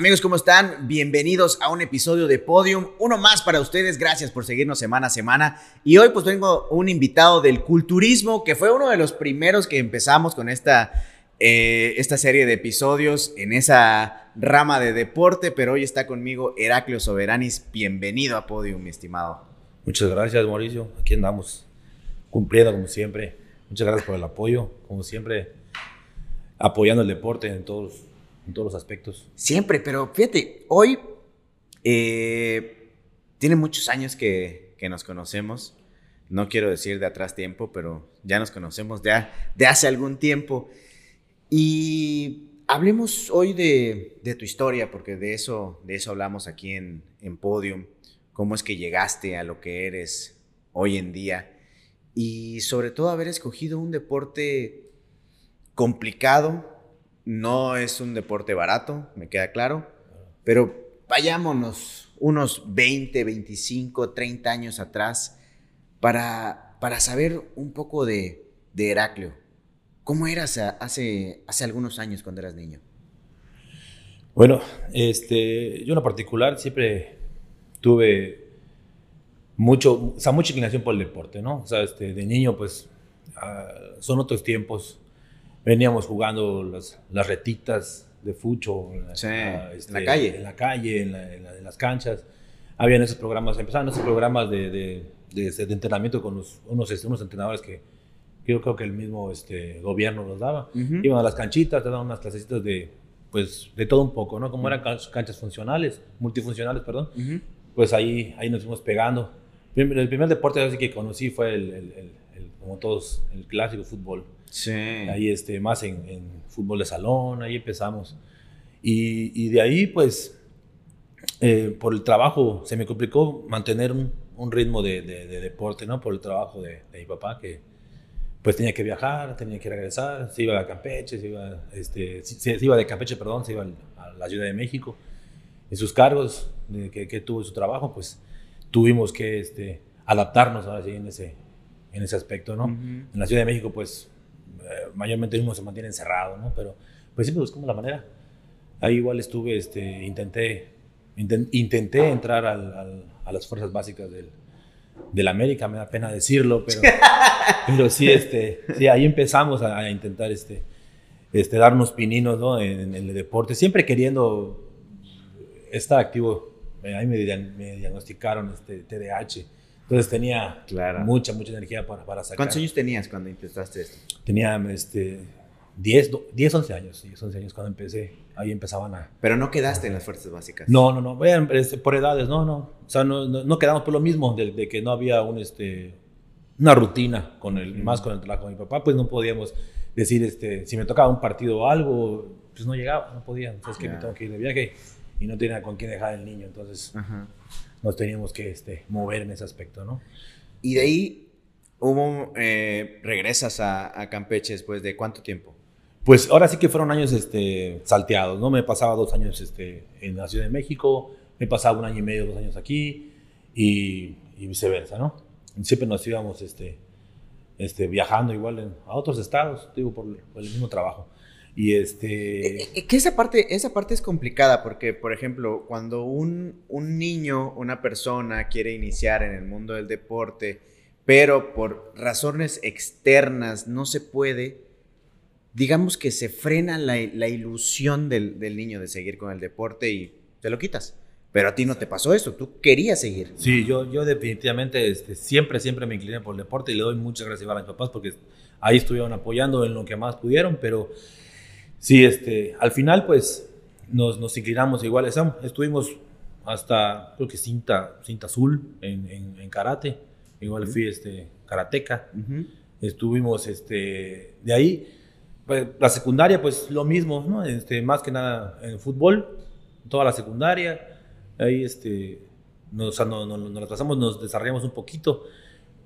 Amigos, ¿cómo están? Bienvenidos a un episodio de Podium, uno más para ustedes, gracias por seguirnos semana a semana. Y hoy pues tengo un invitado del culturismo, que fue uno de los primeros que empezamos con esta, eh, esta serie de episodios en esa rama de deporte, pero hoy está conmigo Heraclio Soberanis. Bienvenido a Podium, mi estimado. Muchas gracias, Mauricio. Aquí andamos cumpliendo como siempre. Muchas gracias por el apoyo, como siempre, apoyando el deporte en todos en todos los aspectos. Siempre, pero fíjate, hoy eh, tiene muchos años que, que, nos conocemos. No quiero decir de atrás tiempo, pero ya nos conocemos de, de hace algún tiempo. Y hablemos hoy de, de, tu historia, porque de eso, de eso hablamos aquí en, en Podium. Cómo es que llegaste a lo que eres hoy en día. Y sobre todo haber escogido un deporte complicado, no es un deporte barato, me queda claro, pero vayámonos unos 20, 25, 30 años atrás para, para saber un poco de, de Heraclio. ¿Cómo eras hace, hace algunos años cuando eras niño? Bueno, este, yo en lo particular siempre tuve mucho, o sea, mucha inclinación por el deporte, ¿no? O sea, este, de niño, pues, uh, son otros tiempos veníamos jugando las, las retitas de fucho en la, este, en la calle. En la calle, en, las canchas. Habían esos programas, empezaban esos programas de, de, de, entrenamiento con los, unos, este, unos entrenadores que, yo creo que el mismo este, gobierno nos daba. Iban a las canchitas, te daban unas clasecitas de, pues, de todo un poco, ¿no? Como eran canchas funcionales, multifuncionales, perdón, pues ahí, ahí nos fuimos pegando. El primer deporte así que conocí fue el, el, el, como todos, el clásico fútbol. Sí. Ahí este, más en, en fútbol de salón, ahí empezamos. Y, y de ahí, pues, eh, por el trabajo, se me complicó mantener un, un ritmo de, de, de, deporte, ¿no? Por el trabajo de, mi papá, que pues tenía que viajar, tenía que regresar, se iba a Campeche, se iba, este, se, se iba de Campeche, perdón, se iba a la Ciudad de México. En sus cargos que, que, tuvo su trabajo, pues tuvimos que este, adaptarnos ahora sí en ese, en ese aspecto, ¿no? En la Ciudad de México, pues eh, mayormente uno se mantiene encerrado, ¿no? Pero pues siempre buscamos la manera. Ahí igual estuve, este, intenté, intenté entrar al, al, a las fuerzas básicas del, del, América, me da pena decirlo, pero, pero sí, este, sí, ahí empezamos a, a intentar este, este, darnos pininos ¿no? en, en, el deporte, siempre queriendo estar activo. Ahí me, me diagnosticaron este, TDAH entonces tenía mucha, mucha energía para, para sacar. ¿Cuántos años tenías cuando empezaste esto? Tenía este, 10, 10, 11 años, 10, 11 años cuando empecé. Ahí empezaban a... Pero no quedaste en las fuerzas básicas. No, no, no. Este, por edades, no, no. O sea, no, no, no quedamos por lo mismo, de, de, que no había un, este, una rutina, con el, mm. más con el trabajo de mi papá, pues no podíamos decir, este, si me tocaba un partido o algo, pues no llegaba, no podía. Entonces, que me tengo que ir de viaje y no tenía con quién dejar el niño. Entonces... Ajá nos teníamos que este, mover en ese aspecto, ¿no? Y de ahí hubo, eh, regresas a, a, Campeche después de cuánto tiempo? Pues ahora sí que fueron años este, salteados, ¿no? Me pasaba dos años este, en la Ciudad de México, me pasaba un año y medio, dos años aquí y, y viceversa, ¿no? Siempre nos íbamos este, este, viajando igual en, a otros estados, digo, por, por el mismo trabajo. Y este... Eh, eh, que esa parte, esa parte es complicada porque, por ejemplo, cuando un, un niño, una persona quiere iniciar en el mundo del deporte, pero por razones externas no se puede, digamos que se frena la, la ilusión del, del, niño de seguir con el deporte y te lo quitas. Pero a ti no te pasó eso, tú querías seguir. Sí, yo, yo definitivamente este, siempre, siempre me incliné por el deporte y le doy muchas gracias a mis papás porque ahí estuvieron apoyando en lo que más pudieron, pero Sí, este, al final pues nos, nos inclinamos igual, estuvimos hasta creo que cinta, cinta azul en, en, en karate, igual fui este, karateca, uh -huh. estuvimos este, de ahí, pues, la secundaria pues lo mismo, ¿no? este, más que nada en fútbol, toda la secundaria, ahí este, nos, o sea, no, no, nos pasamos, nos desarrollamos un poquito,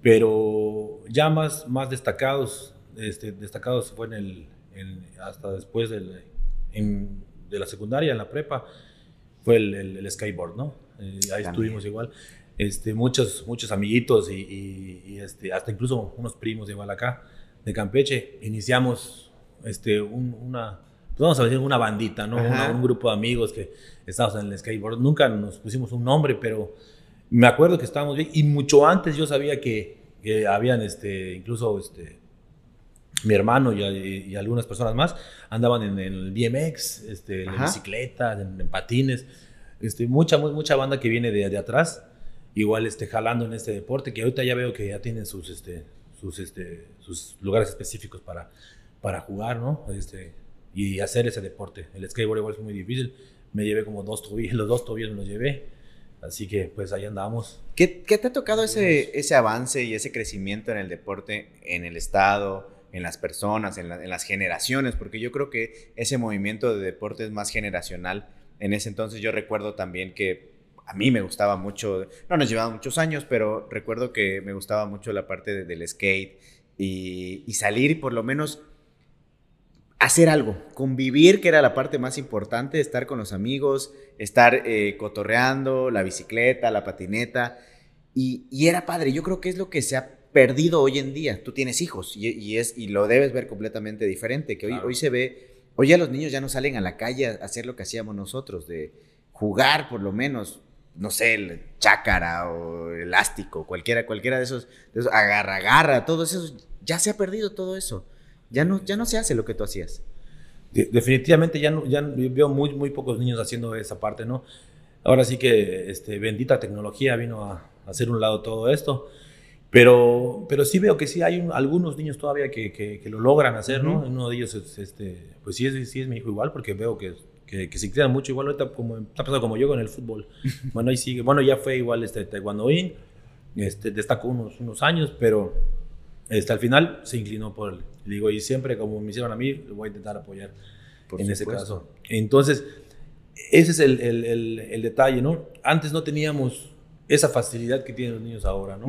pero ya más, más destacados, este, destacados fue en el, en, hasta después del, en, de la secundaria, en la prepa, fue el, el, el skateboard, ¿no? Eh, ahí También. estuvimos igual. Este, muchos, muchos amiguitos y, y, y, este, hasta incluso unos primos igual acá de Campeche. Iniciamos este, un, una, pues vamos a decir, una bandita, ¿no? un grupo de amigos que estábamos en el skateboard. Nunca nos pusimos un nombre, pero me acuerdo que estábamos bien. Y mucho antes yo sabía que, que habían, este, incluso, este, mi hermano y, algunas personas más andaban en, el BMX, este, en bicicletas, en, patines. Este, mucha, mucha banda que viene de, de, atrás, igual este, jalando en este deporte, que ahorita ya veo que ya tienen sus, este, sus, este, sus lugares específicos para, para jugar, ¿no? Este, y hacer ese deporte. El skateboard igual es muy difícil. Me llevé como dos tobillos, los dos tobillos me los llevé. Así que pues ahí andamos. ¿Qué, qué te ha tocado ese, ese avance y ese crecimiento en el deporte en el estado? En las personas, en, las generaciones, porque yo creo que ese movimiento de deporte es más generacional. En ese entonces yo recuerdo también que a mí me gustaba mucho, no nos llevaba muchos años, pero recuerdo que me gustaba mucho la parte del skate y, salir y por lo menos hacer algo, convivir, que era la parte más importante, estar con los amigos, estar eh, cotorreando, la bicicleta, la patineta, y, y, era padre. Yo creo que es lo que se ha perdido hoy en día. Tú tienes hijos y, es, y lo debes ver completamente diferente, que hoy, hoy se ve, hoy ya los niños ya no salen a la calle a hacer lo que hacíamos nosotros, de jugar por lo menos, no sé, el chácara o elástico, cualquiera, cualquiera de esos, agarra, agarra, todo eso, ya se ha perdido todo eso. Ya no, ya no se hace lo que tú hacías. definitivamente ya, no, ya veo muy, muy pocos niños haciendo esa parte, ¿no? Ahora sí que este, bendita tecnología vino a hacer un lado todo esto. Pero, pero sí veo que sí hay algunos niños todavía que, que, lo logran hacer, ¿no? Uno de ellos es, este, pues sí es, sí es mi hijo igual, porque veo que, que, se cuidan mucho, igual ahorita como, está pasando como yo con el fútbol. Bueno, ahí sigue, bueno, ya fue igual este taekwondoín, este, destacó unos, unos años, pero este, al final se inclinó por él. Digo, y siempre como me hicieron a mí, lo voy a intentar apoyar en ese caso. Entonces, ese es el, el, el detalle, ¿no? Antes no teníamos esa facilidad que tienen los niños ahora, ¿no?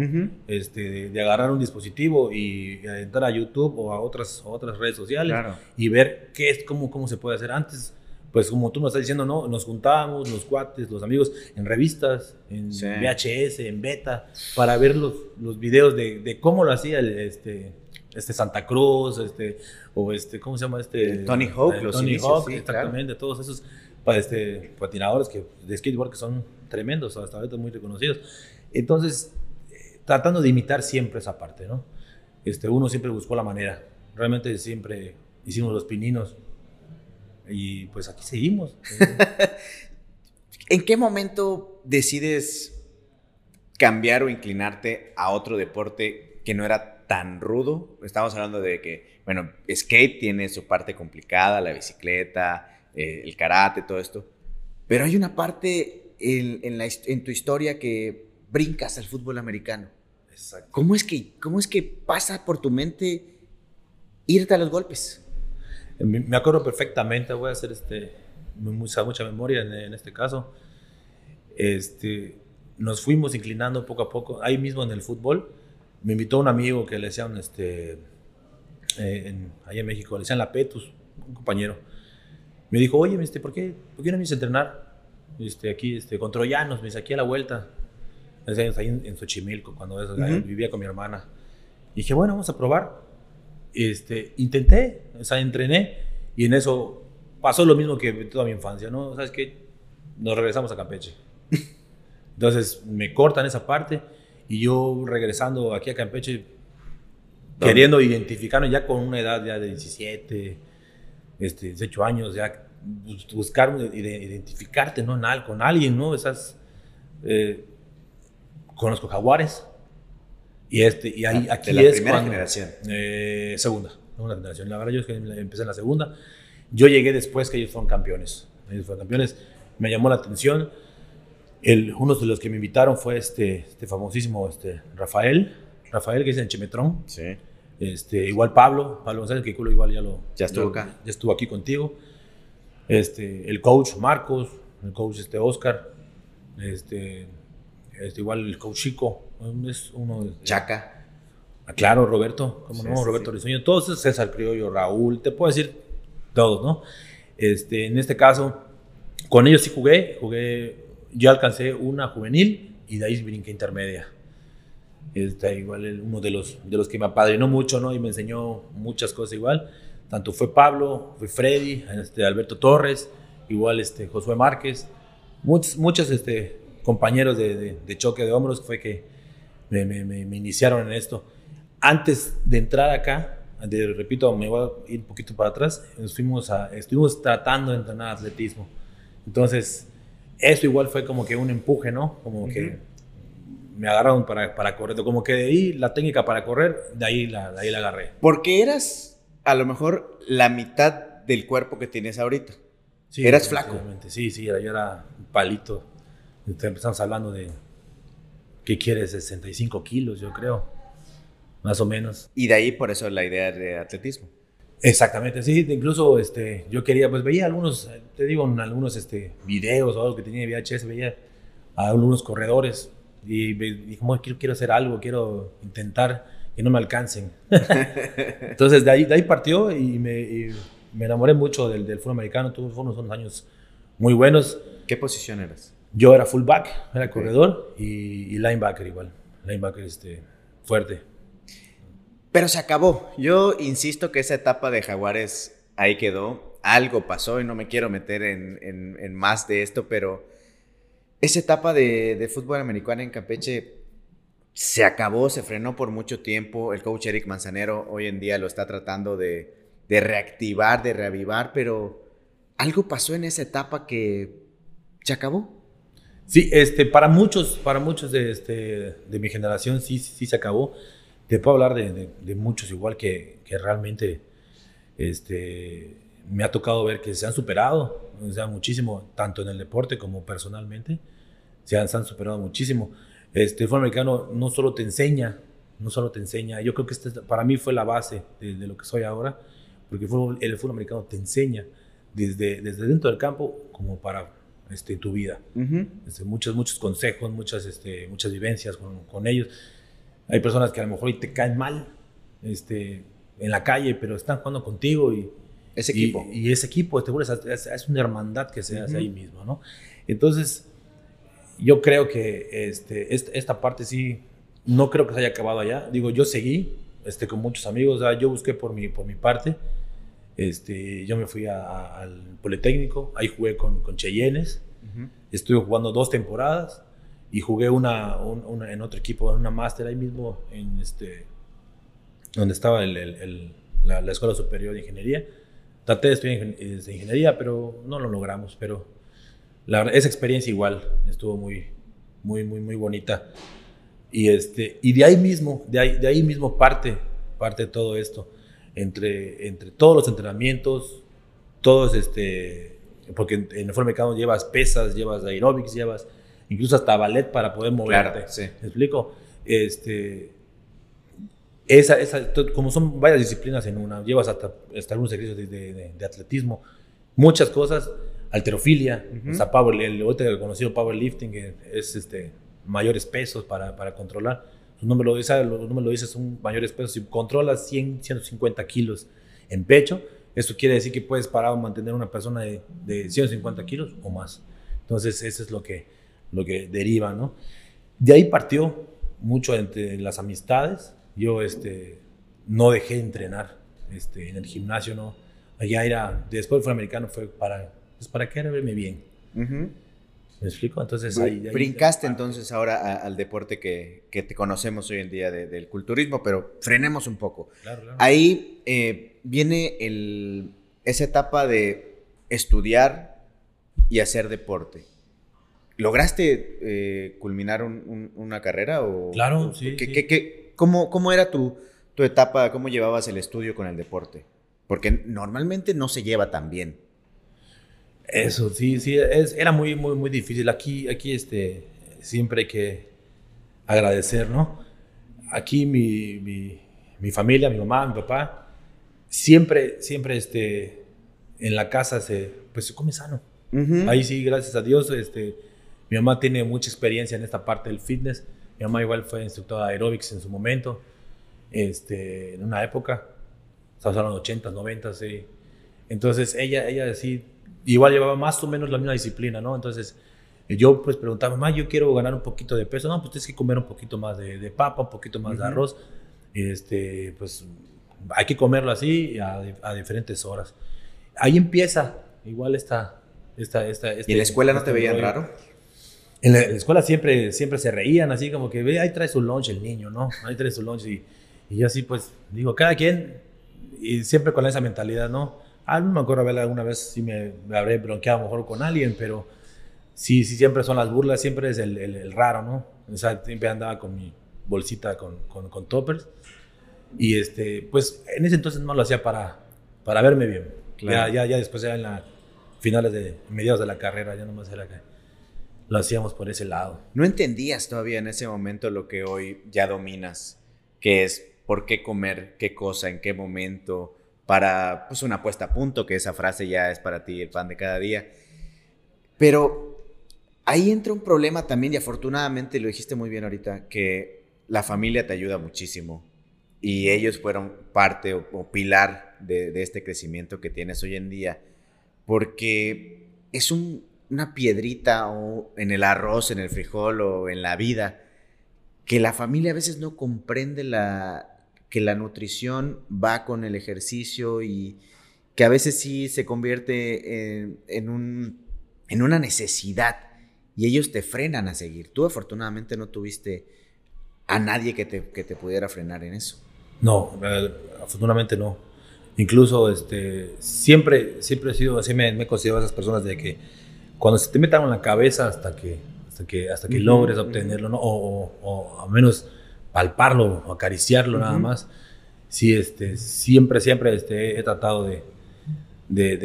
este, de, agarrar un dispositivo y entrar a YouTube o a otras, otras redes sociales y ver qué es, cómo, cómo se puede hacer. Antes, pues como tú nos estás diciendo, ¿no? Nos juntábamos, los cuates, los amigos, en revistas, en VHS, en beta, para ver los, los videos de, de cómo lo hacía el, este, este Santa Cruz, este, o este, ¿cómo se llama este? Tony Hawk, los Tony Hawk, exactamente, todos esos este, patinadores que, de skateboard que son tremendos, hasta ahorita muy reconocidos. Entonces, eh, tratando de imitar siempre esa parte, ¿no? Este, uno siempre buscó la manera. Realmente siempre hicimos los pininos y pues aquí seguimos. ¿En qué momento decides cambiar o inclinarte a otro deporte que no era tan rudo? Estamos hablando de que, bueno, skate tiene su parte complicada, la bicicleta, eh, el karate, todo esto. Pero hay una parte en, tu historia que brincas al fútbol americano. Exacto. ¿Cómo es, que, ¿Cómo es que pasa por tu mente irte a los golpes? Me acuerdo perfectamente, voy a hacer este, mucha, mucha memoria en, este caso. Este, nos fuimos inclinando poco a poco, ahí mismo en el fútbol. Me invitó un amigo que le decían, este, eh, en, allá en México, le decían la Petus, un compañero. Me dijo, oye, este, ¿por, qué, ¿por qué no me a entrenar? este, aquí este, con troyanos, me dice, aquí a la vuelta. Ahí en, Xochimilco, cuando vivía con mi hermana. Y dije, bueno, vamos a probar. Este, intenté, o sea, entrené, y en eso pasó lo mismo que toda mi infancia, ¿no? ¿Sabes qué? Nos regresamos a Campeche. Entonces me cortan esa parte, y yo regresando aquí a Campeche, queriendo identificarme ya con una edad ya de 17, este, 18 años, ya buscar, identificarte ¿no? con alguien, ¿no? Esas, eh, conozco jaguares. Y, este, y ahí, aquí de la primera generación. Eh, segunda, segunda generación. La verdad, yo empecé en la segunda. Yo llegué después que ellos fueron campeones. Ellos fueron campeones. Me llamó la atención. El, uno de los que me invitaron fue este, este famosísimo este, Rafael. Rafael, que es en Chemetrón. Sí. Este, igual Pablo, Pablo González, que igual ya lo... Ya estuvo acá. Ya estuvo aquí contigo este, el coach Marcos, el coach este Oscar, este, este igual el coach Chico, es uno. Chaca. Ah, claro, Roberto, ¿cómo no? Roberto Risueño, todos, César Criollo, Raúl, te puedo decir todos, ¿no? Este, en este caso, con ellos sí jugué, jugué, yo alcancé una juvenil y de ahí brinqué intermedia. Este, igual uno de los, de los que me apadrinó mucho, ¿no? Y me enseñó muchas cosas igual tanto fue Pablo, fue Freddy, este, Alberto Torres, igual este, Josué Márquez, muchos, muchos este, compañeros de, choque de hombros fue que me, iniciaron en esto. Antes de entrar acá, de, repito, me voy a ir un poquito para atrás, fuimos a, estuvimos tratando de entrenar atletismo. Entonces, eso igual fue como que un empuje, ¿no? Como que me agarraron para, para correr, como que de ahí la técnica para correr, de ahí la, de ahí la agarré. Porque eras a lo mejor la mitad del cuerpo que tienes ahorita. Sí, eras flaco. Sí, sí, yo era un palito. Empezamos hablando de, ¿qué quieres? 65 kilos, yo creo. Más o menos. Y de ahí por eso la idea de atletismo. Exactamente, sí, incluso este, yo quería, pues veía algunos, te digo, en algunos este, videos o algo que tenía VHS, veía a algunos corredores y dije, quiero, quiero hacer algo, quiero intentar que no me alcancen. Entonces de ahí, de ahí partió y me, me enamoré mucho del, del fútbol americano, tuve unos, unos años muy buenos. ¿Qué posición eras? Yo era fullback, era corredor y, y linebacker igual, linebacker este, fuerte. Pero se acabó. Yo insisto que esa etapa de Jaguares ahí quedó. Algo pasó y no me quiero meter en, más de esto, pero esa etapa de, fútbol americano en Campeche se acabó, se frenó por mucho tiempo. El coach Eric Manzanero hoy en día lo está tratando de, reactivar, de reavivar, pero algo pasó en esa etapa que se acabó. Sí, este, para muchos, para muchos de, este, de mi generación sí, sí se acabó te puedo hablar de, muchos igual que, realmente este, me ha tocado ver que se han superado, o sea, muchísimo, tanto en el deporte como personalmente, se han, superado muchísimo. Este, el fútbol americano no solo te enseña, no solo te enseña, yo creo que este, para mí fue la base de, lo que soy ahora, porque el fútbol, el fútbol americano te enseña desde, desde dentro del campo como para este, tu vida. Este, muchos, muchos consejos, muchas, este, muchas vivencias con, con ellos. Hay personas que a lo mejor te caen mal este, en la calle, pero están jugando contigo y... Ese equipo. Y, ese equipo, es, es, una hermandad que se hace ahí mismo, ¿no? Entonces, yo creo que este, esta parte sí, no creo que se haya acabado allá. Digo, yo seguí este, con muchos amigos, yo busqué por mi, por mi parte. Este, yo me fui al Politécnico, ahí jugué con, con Cheyennes. Estuve jugando dos temporadas y jugué una, en otro equipo, en una máster ahí mismo, en este, donde estaba el, la, Escuela Superior de Ingeniería. Traté de estudiar ingeniería, pero no lo logramos. Pero la, esa experiencia igual estuvo muy, muy, muy, muy bonita. Y, este, y de ahí mismo, de ahí, de ahí mismo parte, parte todo esto. Entre, entre todos los entrenamientos, todos, este, porque en el forma de llevas pesas, llevas aerobics, llevas incluso hasta ballet para poder moverte. sí. ¿Me explico? Este, esa, esa, como son varias disciplinas en una, llevas hasta, hasta algunos ejercicios de, de, atletismo, muchas cosas, alterofilia, o sea, power, el, el conocido powerlifting, es este, mayores pesos para, para controlar. Su nombre lo dice, los números lo dice, son mayores pesos. Si controlas 100, 150 kilos en pecho, esto quiere decir que puedes parar o mantener una persona de, de 150 kilos o más. Entonces, eso es lo que, lo que deriva, ¿no? De ahí partió mucho entre las amistades. Yo este, no dejé de entrenar este, en el gimnasio, ¿no? Allá era, después fue americano, fue para, pues para que verme bien. ¿Me explico? Entonces ahí, Brincaste entonces ahora al deporte que, que, te conocemos hoy en día del culturismo, pero frenemos un poco. Claro, claro. Ahí eh, viene el, esa etapa de estudiar y hacer deporte. ¿Lograste eh, culminar una carrera? O, claro, sí. cómo, era tu, tu, etapa? ¿Cómo llevabas el estudio con el deporte? Porque normalmente no se lleva tan bien. Eso, sí, sí, es, era muy, muy, muy difícil. Aquí, aquí este, siempre hay que agradecer, ¿no? Aquí mi, mi, mi familia, mi mamá, mi papá, siempre, siempre este, en la casa se, pues, se come sano. Ahí sí, gracias a Dios, este, mi mamá tiene mucha experiencia en esta parte del fitness. Mi mamá igual fue instructora de aerobics en su momento, este, en una época, estamos hablando de 80, 90, sí. Entonces ella, ella sí, igual llevaba más o menos la misma disciplina, ¿no? Entonces yo pues preguntaba, mamá, yo quiero ganar un poquito de peso. No, pues tienes que comer un poquito más de, papa, un poquito más de arroz. Este, pues hay que comerlo así a, a diferentes horas. Ahí empieza igual esta... esta, esta este, ¿Y en la escuela no te este veían raro? En la, escuela siempre, siempre se reían, así como que, ve, ahí trae su lunch el niño, ¿no? Ahí trae su lunch. Y, y yo así, pues, digo, cada quien, y siempre con esa mentalidad, ¿no? Ah, no me acuerdo ver alguna vez si me, me, habré bronqueado mejor con alguien, pero sí, sí, siempre son las burlas, siempre es el, el, raro, ¿no? O sea, siempre andaba con mi bolsita con, con, con, toppers. Y este, pues en ese entonces no lo hacía para, para verme bien. Ya, ya, ya después ya en la finales de mediados de la carrera, ya nomás era que lo hacíamos por ese lado. No entendías todavía en ese momento lo que hoy ya dominas, que es por qué comer, qué cosa, en qué momento, para pues una puesta a punto, que esa frase ya es para ti el pan de cada día. Pero ahí entra un problema también y afortunadamente lo dijiste muy bien ahorita, que la familia te ayuda muchísimo y ellos fueron parte o, pilar de, este crecimiento que tienes hoy en día, porque es un, una piedrita en el arroz, en el frijol o en la vida, que la familia a veces no comprende la, que la nutrición va con el ejercicio y que a veces sí se convierte en, un, en una necesidad y ellos te frenan a seguir. Tú afortunadamente no tuviste a nadie que te, que te pudiera frenar en eso. No, eh, afortunadamente no. Incluso este, siempre, siempre he sido, así me, he considerado a esas personas de que cuando se te metan en la cabeza hasta que, hasta que, hasta que logres obtenerlo, ¿no? o, o, al menos palparlo o acariciarlo nada más. Sí, este, siempre, siempre este, he tratado de, de,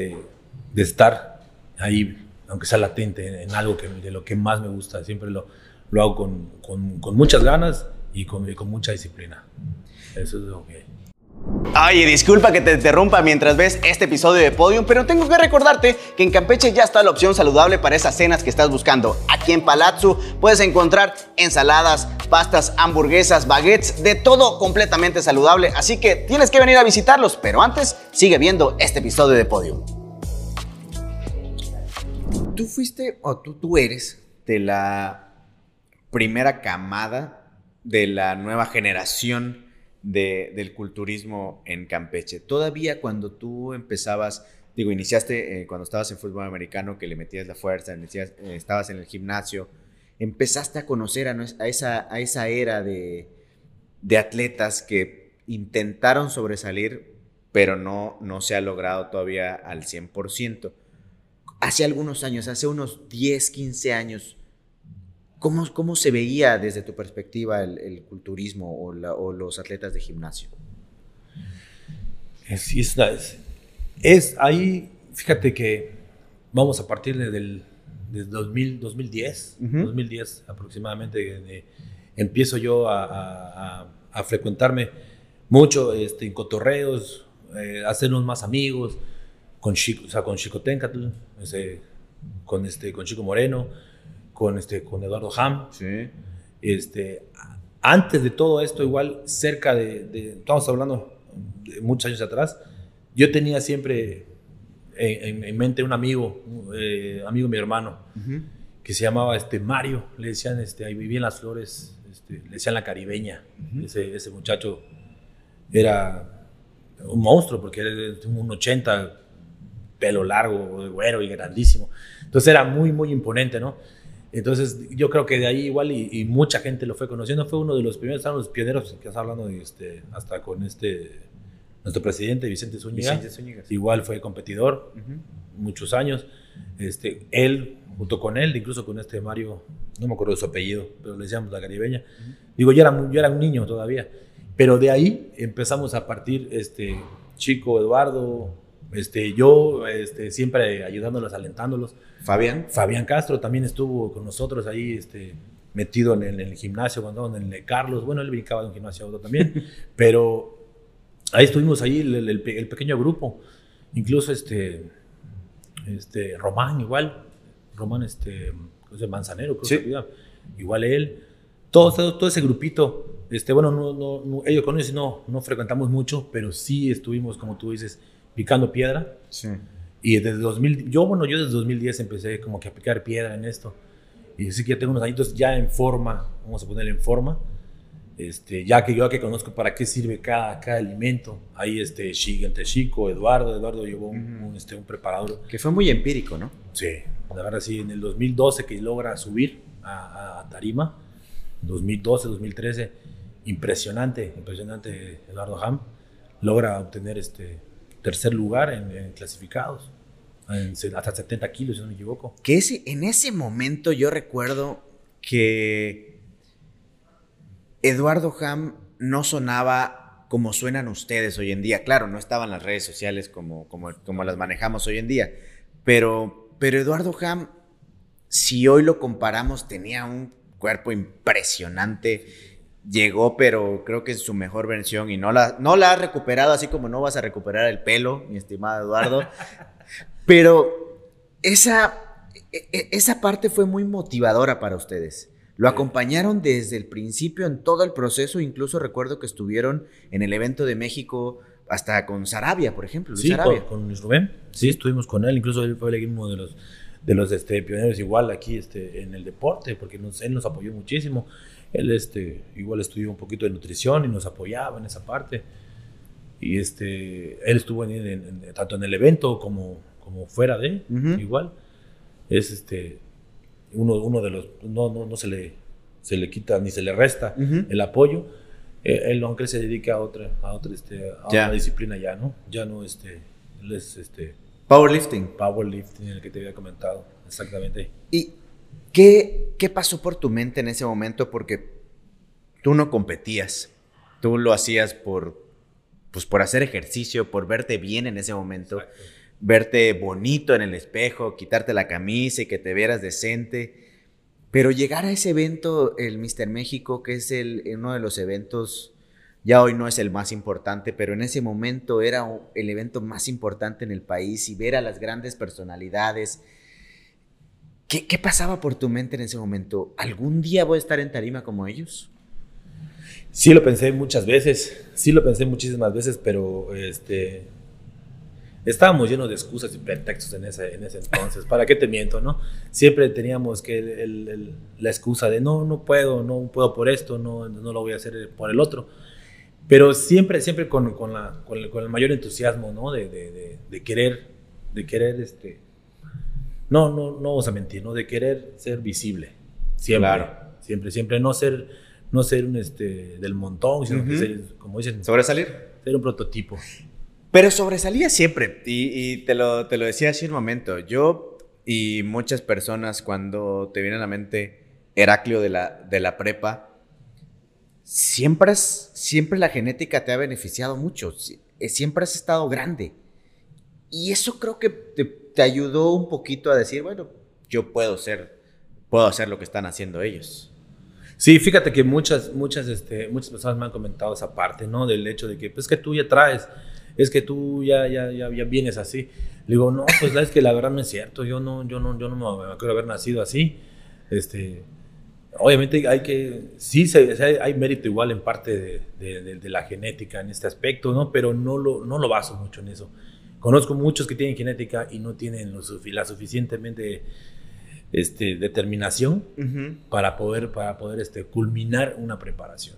de, estar ahí, aunque sea latente, en, algo que, de lo que más me gusta. Siempre lo, lo hago con, con, con muchas ganas y con, y con mucha disciplina. Eso es lo que... Ay, disculpa que te interrumpa mientras ves este episodio de Podium, pero tengo que recordarte que en Campeche ya está la opción saludable para esas cenas que estás buscando. Aquí en Palazzo puedes encontrar ensaladas, pastas, hamburguesas, baguettes, de todo completamente saludable, así que tienes que venir a visitarlos, pero antes sigue viendo este episodio de Podium. Tú fuiste, o tú, tú eres, de la primera camada de la nueva generación del culturismo en Campeche. Todavía cuando tú empezabas, digo, iniciaste eh, cuando estabas en fútbol americano, que le metías la fuerza, eh, estabas en el gimnasio, empezaste a conocer a, esa, a esa era de, atletas que intentaron sobresalir, pero no, no se ha logrado todavía al 100%. Hace algunos años, hace unos 10, 15 años, ¿Cómo, ¿Cómo, se veía desde tu perspectiva el, culturismo o, los atletas de gimnasio? Es, es, es, ahí, fíjate que vamos a partir de, del, 2000, 2010, 2010 aproximadamente, empiezo yo a, a, frecuentarme mucho este, en cotorreos, eh, hacernos más amigos, con Chico, o sea, con Chico Tencatl, con, este, con Chico Moreno, con, este, con Eduardo Ham. Sí. Este, antes de todo esto, igual cerca de, estamos hablando de muchos años atrás, yo tenía siempre en, mente un amigo, eh, amigo de mi hermano, que se llamaba este, Mario, le decían, este, ahí vivía en las flores, este, le decían la caribeña, ese, ese, muchacho era un monstruo, porque era un 80, pelo largo, güero y grandísimo, entonces era muy, muy imponente, ¿no? Entonces, yo creo que de ahí igual y, mucha gente lo fue conociendo. Fue uno de los primeros, estaban los pioneros que estás hablando de este, hasta con este, nuestro presidente Vicente Zúñiga. Vicente Zúñiga Igual fue competidor muchos años. Este, él, junto con él, incluso con este Mario, no me acuerdo de su apellido, pero le decíamos la caribeña. Digo, yo era, yo era un niño todavía. Pero de ahí empezamos a partir, este, Chico, Eduardo, este, yo este, siempre ayudándolos, alentándolos. Fabián. Fabián Castro también estuvo con nosotros ahí este, metido en el, gimnasio, cuando en el Carlos. Bueno, él brincaba de un gimnasio a otro también, pero ahí estuvimos ahí, el, pequeño grupo. Incluso este, este, Román, igual. Román, este, de Manzanero, creo que igual él. Todo, todo, ese grupito, este, bueno, no, no, ellos con ellos no, no frecuentamos mucho, pero sí estuvimos, como tú dices, picando piedra. Sí. Y desde 2000, yo, bueno, yo desde 2010 empecé como que a picar piedra en esto. Y sí que ya tengo unos añitos ya en forma, vamos a ponerle en forma. este, ya que yo que conozco para qué sirve cada, cada alimento, ahí este, entre Chico, Eduardo, Eduardo llevó un, este, un preparador. Que fue muy empírico, ¿no? Sí, la verdad sí, en el 2012 que logra subir a, a Tarima, 2012, 2013, impresionante, impresionante Eduardo Ham, logra obtener este tercer lugar en, clasificados, hasta 70 kilos, si no me equivoco. Que ese, en ese momento yo recuerdo que Eduardo Ham no sonaba como suenan ustedes hoy en día. Claro, no estaban las redes sociales como, como, como las manejamos hoy en día, pero, pero Eduardo Ham, si hoy lo comparamos, tenía un cuerpo impresionante. Llegó, pero creo que es su mejor versión y no la, no la ha recuperado, así como no vas a recuperar el pelo, mi estimado Eduardo. pero esa, e, e, esa parte fue muy motivadora para ustedes. Lo acompañaron desde el principio en todo el proceso, incluso recuerdo que estuvieron en el evento de México hasta con Sarabia, por ejemplo. sí, Con, Luis Rubén. Sí, estuvimos con él, incluso él fue el equipo de los de los este, pioneros igual aquí este, en el deporte, porque él nos apoyó muchísimo. Él este, igual estudió un poquito de nutrición y nos apoyaba en esa parte. Y este, él estuvo en, tanto en el evento como, como fuera de, igual. Es este, uno, uno de los, no, no, no se, le, se le quita ni se le resta el apoyo. Eh, él, aunque se dedica a otra, a otra, este, a otra disciplina ya, ¿no? Ya no, este, él es, este, Powerlifting. Powerlifting, el que te había comentado, exactamente. ¿Y qué, qué pasó por tu mente en ese momento? Porque tú no competías, tú lo hacías por, pues por hacer ejercicio, por verte bien en ese momento, verte bonito en el espejo, quitarte la camisa y que te vieras decente. Pero llegar a ese evento, el Mister México, que es el, uno de los eventos ya hoy no es el más importante, pero en ese momento era el evento más importante en el país y ver a las grandes personalidades. ¿Qué, pasaba por tu mente en ese momento? ¿Algún día voy a estar en tarima como ellos? Sí lo pensé muchas veces, sí lo pensé muchísimas veces, pero este, estábamos llenos de excusas y pretextos en ese, en ese entonces. ¿Para qué te miento, no? Siempre teníamos que la excusa de no, no puedo, no puedo por esto, no, no lo voy a hacer por el otro pero siempre, siempre con, con, la, con, el, mayor entusiasmo, ¿no? De, de, de, querer, de querer, este, no, no, no vamos a mentir, ¿no? De querer ser visible, siempre, siempre, siempre, no ser, no ser un, este, del montón, sino que ser, como dicen, sobresalir, ser un prototipo. Pero sobresalía siempre, y, y, te, lo, te lo decía hace un momento, yo y muchas personas cuando te viene a la mente Heraclio de la, de la prepa, siempre, siempre la genética te ha beneficiado mucho, eh, siempre has estado grande. Y eso creo que te, ayudó un poquito a decir, bueno, yo puedo ser, puedo hacer lo que están haciendo ellos. Sí, fíjate que muchas, muchas, este, muchas personas me han comentado esa parte, ¿no? Del hecho de que, pues que tú ya traes, es que tú ya, ya, ya, vienes así. Le digo, no, pues es que la verdad no es cierto, yo no, yo no, yo no me acuerdo haber nacido así. Este, obviamente hay que, sí hay mérito igual en parte de, la genética en este aspecto, ¿no? Pero no lo, no lo baso mucho en eso. Conozco muchos que tienen genética y no tienen lo, la suficientemente este, determinación para poder, para poder este, culminar una preparación.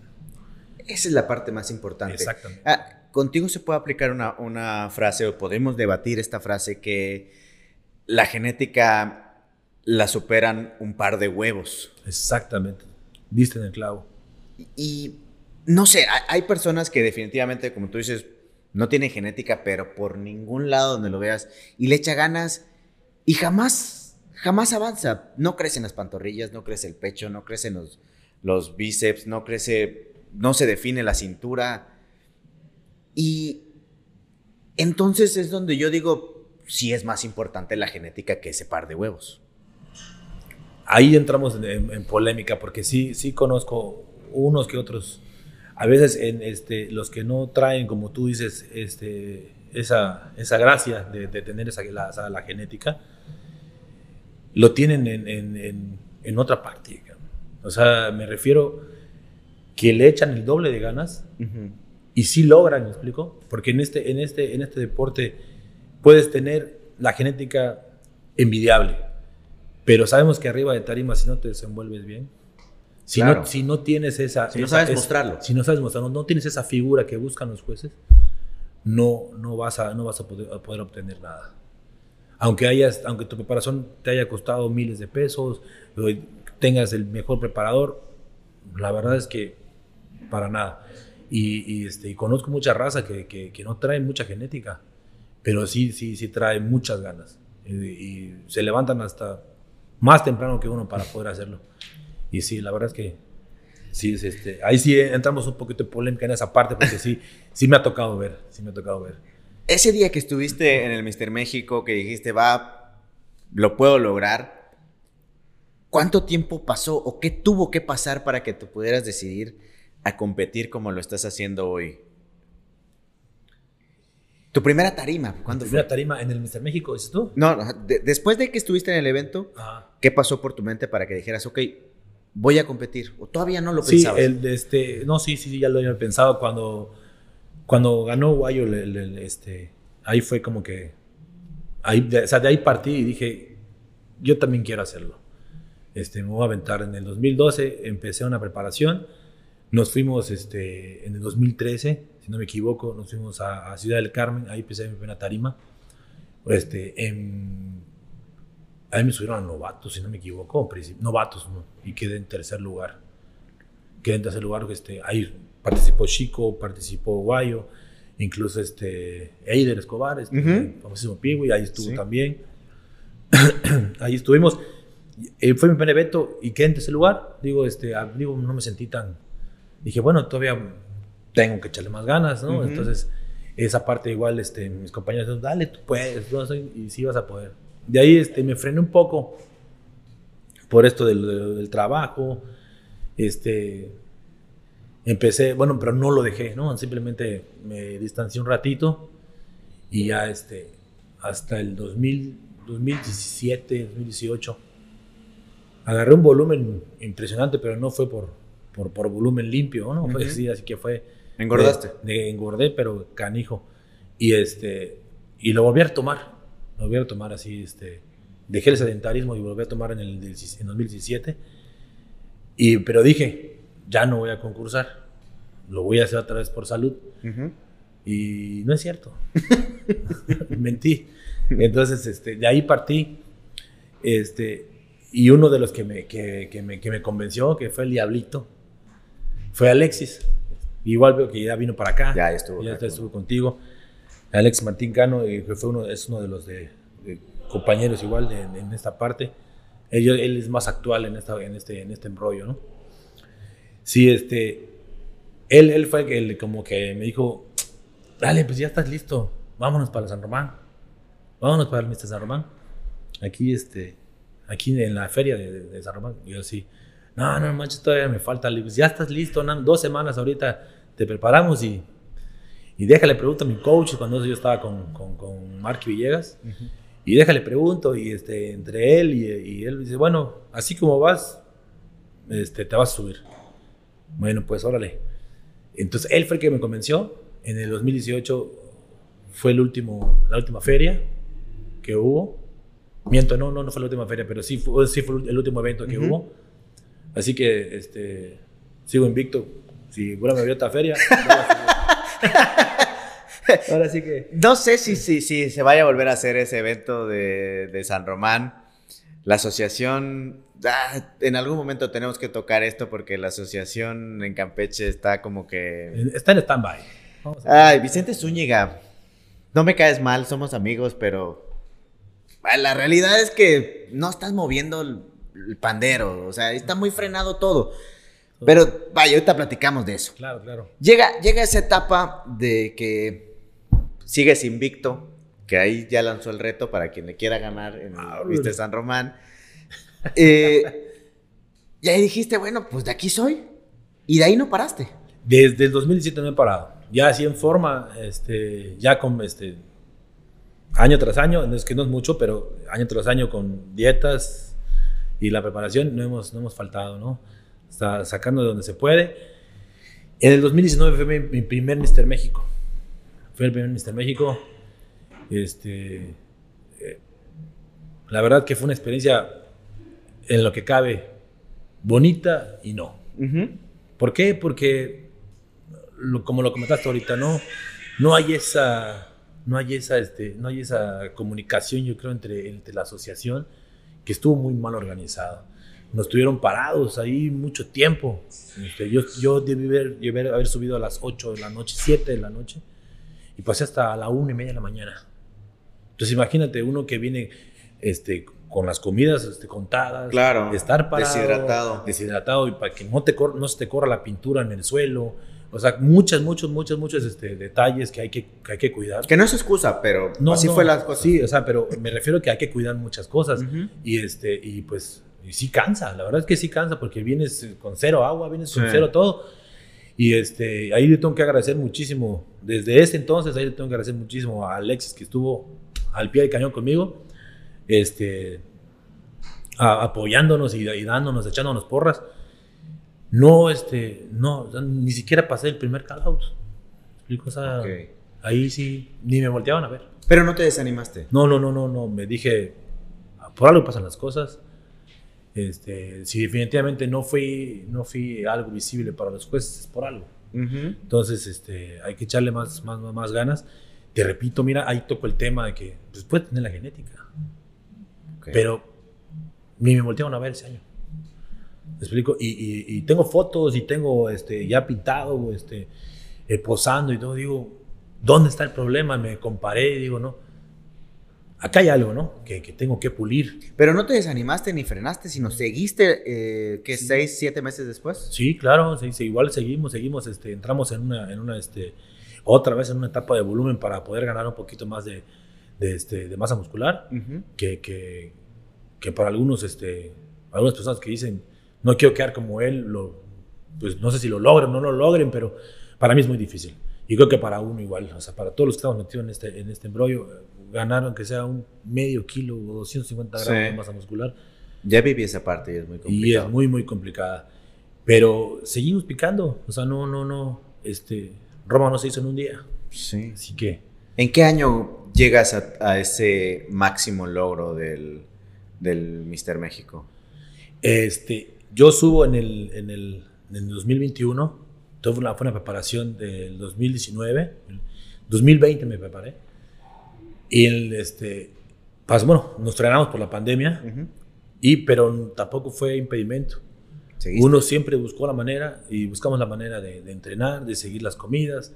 Esa es la parte más importante. Exactamente. Ah, contigo se puede aplicar una, una frase o podemos debatir esta frase que la genética la superan un par de huevos. Exactamente. Viste en el clavo. Y, no sé, hay, personas que definitivamente, como tú dices, no tienen genética, pero por ningún lado donde lo veas, y le echa ganas y jamás, jamás avanza. No crecen las pantorrillas, no crece el pecho, no crecen los, los bíceps, no crece, no se define la cintura. Y entonces es donde yo digo, sí es más importante la genética que ese par de huevos ahí entramos en, polémica porque sí, sí conozco unos que otros. A veces en este, los que no traen, como tú dices, este, esa, esa gracia de, tener esa, la, la, genética, lo tienen en, en, en, otra parte. O sea, me refiero que le echan el doble de ganas y sí logran, ¿me explico? Porque en este, en, este, en este deporte puedes tener la genética envidiable pero sabemos que arriba de tarima, si no te desenvuelves bien, Si, Claro. no, si no tienes esa... Si no sabes es- mostrarlo. Si no sabes mostrarlo, no tienes esa figura que buscan los jueces, no, no vas, a, no vas a, poder, a poder obtener nada. Aunque, hayas, aunque tu preparación te haya costado miles de pesos, tengas el mejor preparador, la verdad es que para nada. Y, y, este, y conozco mucha raza que, que, que no trae mucha genética, pero sí, sí, sí trae muchas ganas. Y, y se levantan hasta más temprano que uno para poder hacerlo. Y sí, la verdad es que sí, es este, ahí sí entramos un poquito de polémica en esa parte, porque sí, sí me ha tocado ver, sí me ha tocado ver. Ese día que estuviste en el Mister México, que dijiste, va, lo puedo lograr, ¿cuánto tiempo pasó o qué tuvo que pasar para que tú pudieras decidir a competir como lo estás haciendo hoy? Tu primera tarima, ¿cuándo Primera fue? tarima en el Mister México, ¿dices tú? No, no, de- después de que estuviste en el evento, Ajá. ¿qué pasó por tu mente para que dijeras, ok, voy a competir? ¿O todavía no lo Sí, pensabas? el, este, no, sí, sí, sí, ya lo había pensado cuando, cuando ganó Guayo, el- el- el, este, ahí fue como que, ahí, de, o sea, de ahí partí y dije, yo también quiero hacerlo. Este, me voy a aventar en el 2012, empecé una preparación, nos fuimos este, en el 2013, si no me equivoco, nos fuimos a, a Ciudad del Carmen, ahí empecé mi primera tarima. Este, en, ahí me subieron a novatos, si no me equivoco, novatos, ¿no? y quedé en tercer lugar. Quedé en tercer lugar, este, ahí participó Chico, participó Guayo, incluso este, Eider Escobar, este, Ujú. el famosísimo Piwi, ahí estuvo Sí. también. ahí estuvimos. Eh, fue mi primer evento y quedé en tercer lugar. Digo, este, ah, digo, no me sentí tan. Dije, bueno, todavía tengo que echarle más ganas, ¿no? Ujú. Entonces, esa parte igual, este, mis compañeros, dale, tú puedes, tú a- y sí vas a poder. De ahí, este, me frené un poco por esto del, del- del trabajo, este, empecé, bueno, pero no lo dejé, ¿no? Simplemente me distancié un ratito y ya, este, hasta el 2000, 2017, 2018, agarré un volumen impresionante, pero no fue por, por, por volumen limpio, ¿no? Fue Ujú. así, así que fue... ¿Engordaste? De, de engordé, pero canijo. Y este y lo volví a tomar. Lo volví a tomar así, este. Dejé el sedentarismo y volví a tomar en el en 2017. Y, pero dije, ya no voy a concursar. Lo voy a hacer otra vez por salud. Ujú. Y no es cierto. Mentí. Entonces, este, de ahí partí. Este, y uno de los que me, que, que me, que me convenció, que fue el Diablito, fue Alexis. Igual veo que ya vino para acá. Ya estuvo Ya estuvo contigo. Alex Martín Cano, y que fue uno, es uno de los compañeros igual en esta parte. Él, él es más actual en, esta, en, este, en este embrollo, ¿no? Sí, este, él, él fue el como que me dijo, dale, pues ya estás listo, vámonos para San Román, vámonos para el Mr. San Román, aquí, este, aquí en la feria de, San Román, y yo así, no, no manches, todavía me falta, Le digo, ya estás listo, dos semanas ahorita te preparamos y, y déjale pregunto a mi coach, cuando yo estaba con, con, con Mark Villegas, y déjale pregunto, y este, entre él y, y él dice, bueno, así como vas, este, te vas a subir. Bueno, pues órale. Entonces él fue el que me convenció. En el 2018 fue el último, la última feria que hubo. Miento, no, no, no fue la última feria, pero sí fue, sí fue el último evento que Ujú. hubo. Así que este, sigo invicto. Si vuelve a abrir otra feria. ahora sí que. No sé si, si, si se vaya a volver a hacer ese evento de, de San Román. La asociación, ah, en algún momento tenemos que tocar esto porque la asociación en Campeche está como que... Está en stand-by. Ay, Vicente Zúñiga, no me caes mal, somos amigos, pero ah, la realidad es que no estás moviendo el, el pandero, o sea, está muy frenado todo. Pero vaya, ahorita platicamos de eso. Claro, claro. Llega, llega esa etapa de que sigues invicto, que ahí ya lanzó el reto para quien le quiera ganar en el Viste San Román. Eh, y ahí dijiste, bueno, pues de aquí soy. Y de ahí no paraste. Desde el 2017 no he parado. Ya así en forma, este, ya con este, año tras año, no es que no es mucho, pero año tras año con dietas y la preparación no hemos, no hemos faltado, ¿no? Está sacando de donde se puede. En el 2019 fue mi, mi primer Mister México. Fue el primer Mister México. Este, eh, la verdad que fue una experiencia en lo que cabe bonita y no. ¿Por qué? Porque, como lo comentaste ahorita, no, no hay esa, no hay esa, este, no hay esa comunicación, yo creo, entre, entre la asociación, que estuvo muy mal organizada. Nos tuvieron parados ahí mucho tiempo. Este, yo, yo debí haber, haber, subido a las 8 de la noche, 7 de la noche, y pasé hasta la 1 y media de la mañana. Entonces imagínate uno que viene este, con las comidas este, contadas, claro, estar parado, deshidratado, deshidratado y para que no, te no se te corra la pintura en el suelo. O sea, muchas, muchos, muchos, muchos este, detalles que hay que, que, hay que cuidar. Que no es excusa, pero no, así fue las cosas. Sí, o sea, pero me refiero a que hay que cuidar muchas cosas. Y, este, y pues, y sí cansa, la verdad es que sí cansa porque vienes con cero agua, vienes con cero todo. Y este, ahí le tengo que agradecer muchísimo, desde ese entonces, ahí le tengo que agradecer muchísimo a Alexis que estuvo al pie del cañón conmigo, este, apoyándonos y, dándonos, echándonos porras. No, este, no, ni siquiera pasé el primer call out. O sea, ahí sí, ni me volteaban a ver. Pero no te desanimaste. No, no, no, no, no. Me dije, por algo pasan las cosas. Este, si definitivamente no fui, no fui algo visible para los jueces, es por algo. Entonces, este, hay que echarle más, más, más ganas. Te repito, mira, ahí toco el tema de que pues, puede tener la genética. Pero ni me voltearon a ver ese año. ¿Me explico? Y, y, tengo fotos y tengo este, ya pintado, este, eh, posando y todo. Digo, ¿dónde está el problema? Me comparé y digo, no. Acá hay algo, ¿no? Que, que tengo que pulir. Pero no te desanimaste ni frenaste, sino seguiste, eh, ¿qué? ¿Seis, siete meses después? Sí, claro. Sí, igual seguimos, seguimos. Este, entramos en una, en una este, otra vez en una etapa de volumen para poder ganar un poquito más de, de, este, de masa muscular, que, que, que, para algunos, este, algunas personas que dicen, no quiero quedar como él, lo, pues no sé si lo logren o no lo logren, pero para mí es muy difícil. Y creo que para uno igual, o sea, para todos los que estamos metidos en este, en este embrollo, ganar aunque sea un medio kilo o 250 gramos de masa muscular. Ya viví esa parte y es muy complicada. Y es muy, muy complicada. Pero seguimos picando, o sea, no, no, no, este, Roma no se hizo en un día. Sí. Así que. ¿En qué año llegas a, ese máximo logro del, del Mister México? Este, yo subo en el, en el, en el 2021. Todo fue una, fue una preparación del 2019. 2020 me preparé. Y el, este, pues, bueno, nos frenamos por la pandemia. Y, pero tampoco fue impedimento. Uno siempre buscó la manera y buscamos la manera de, entrenar, de seguir las comidas.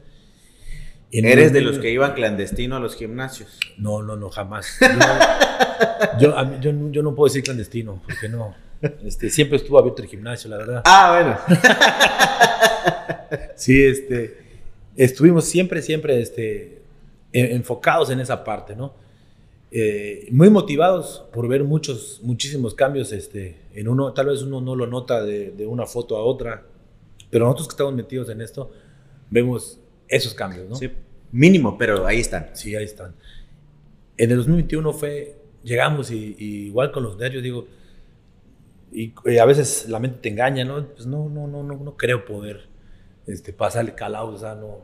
¿Eres de los que iban clandestino a los gimnasios? No, no, no, jamás. Yo, yo, yo, no puedo decir clandestino, porque no. Este, siempre estuvo abierto el gimnasio, la verdad. Ah, bueno. sí, este, estuvimos siempre, siempre este, enfocados en esa parte, ¿no? Eh, muy motivados por ver muchos, muchísimos cambios este, en uno. Tal vez uno no lo nota de, una foto a otra, pero nosotros que estamos metidos en esto, vemos esos cambios, ¿no? Sí, mínimo, pero ahí están. Sí, ahí están. En el 2021 fue, llegamos y, igual con los nervios, digo, y, a veces la mente te engaña, ¿no? Pues no, no, no, no, no creo poder este, pasarle calado, o sea, no,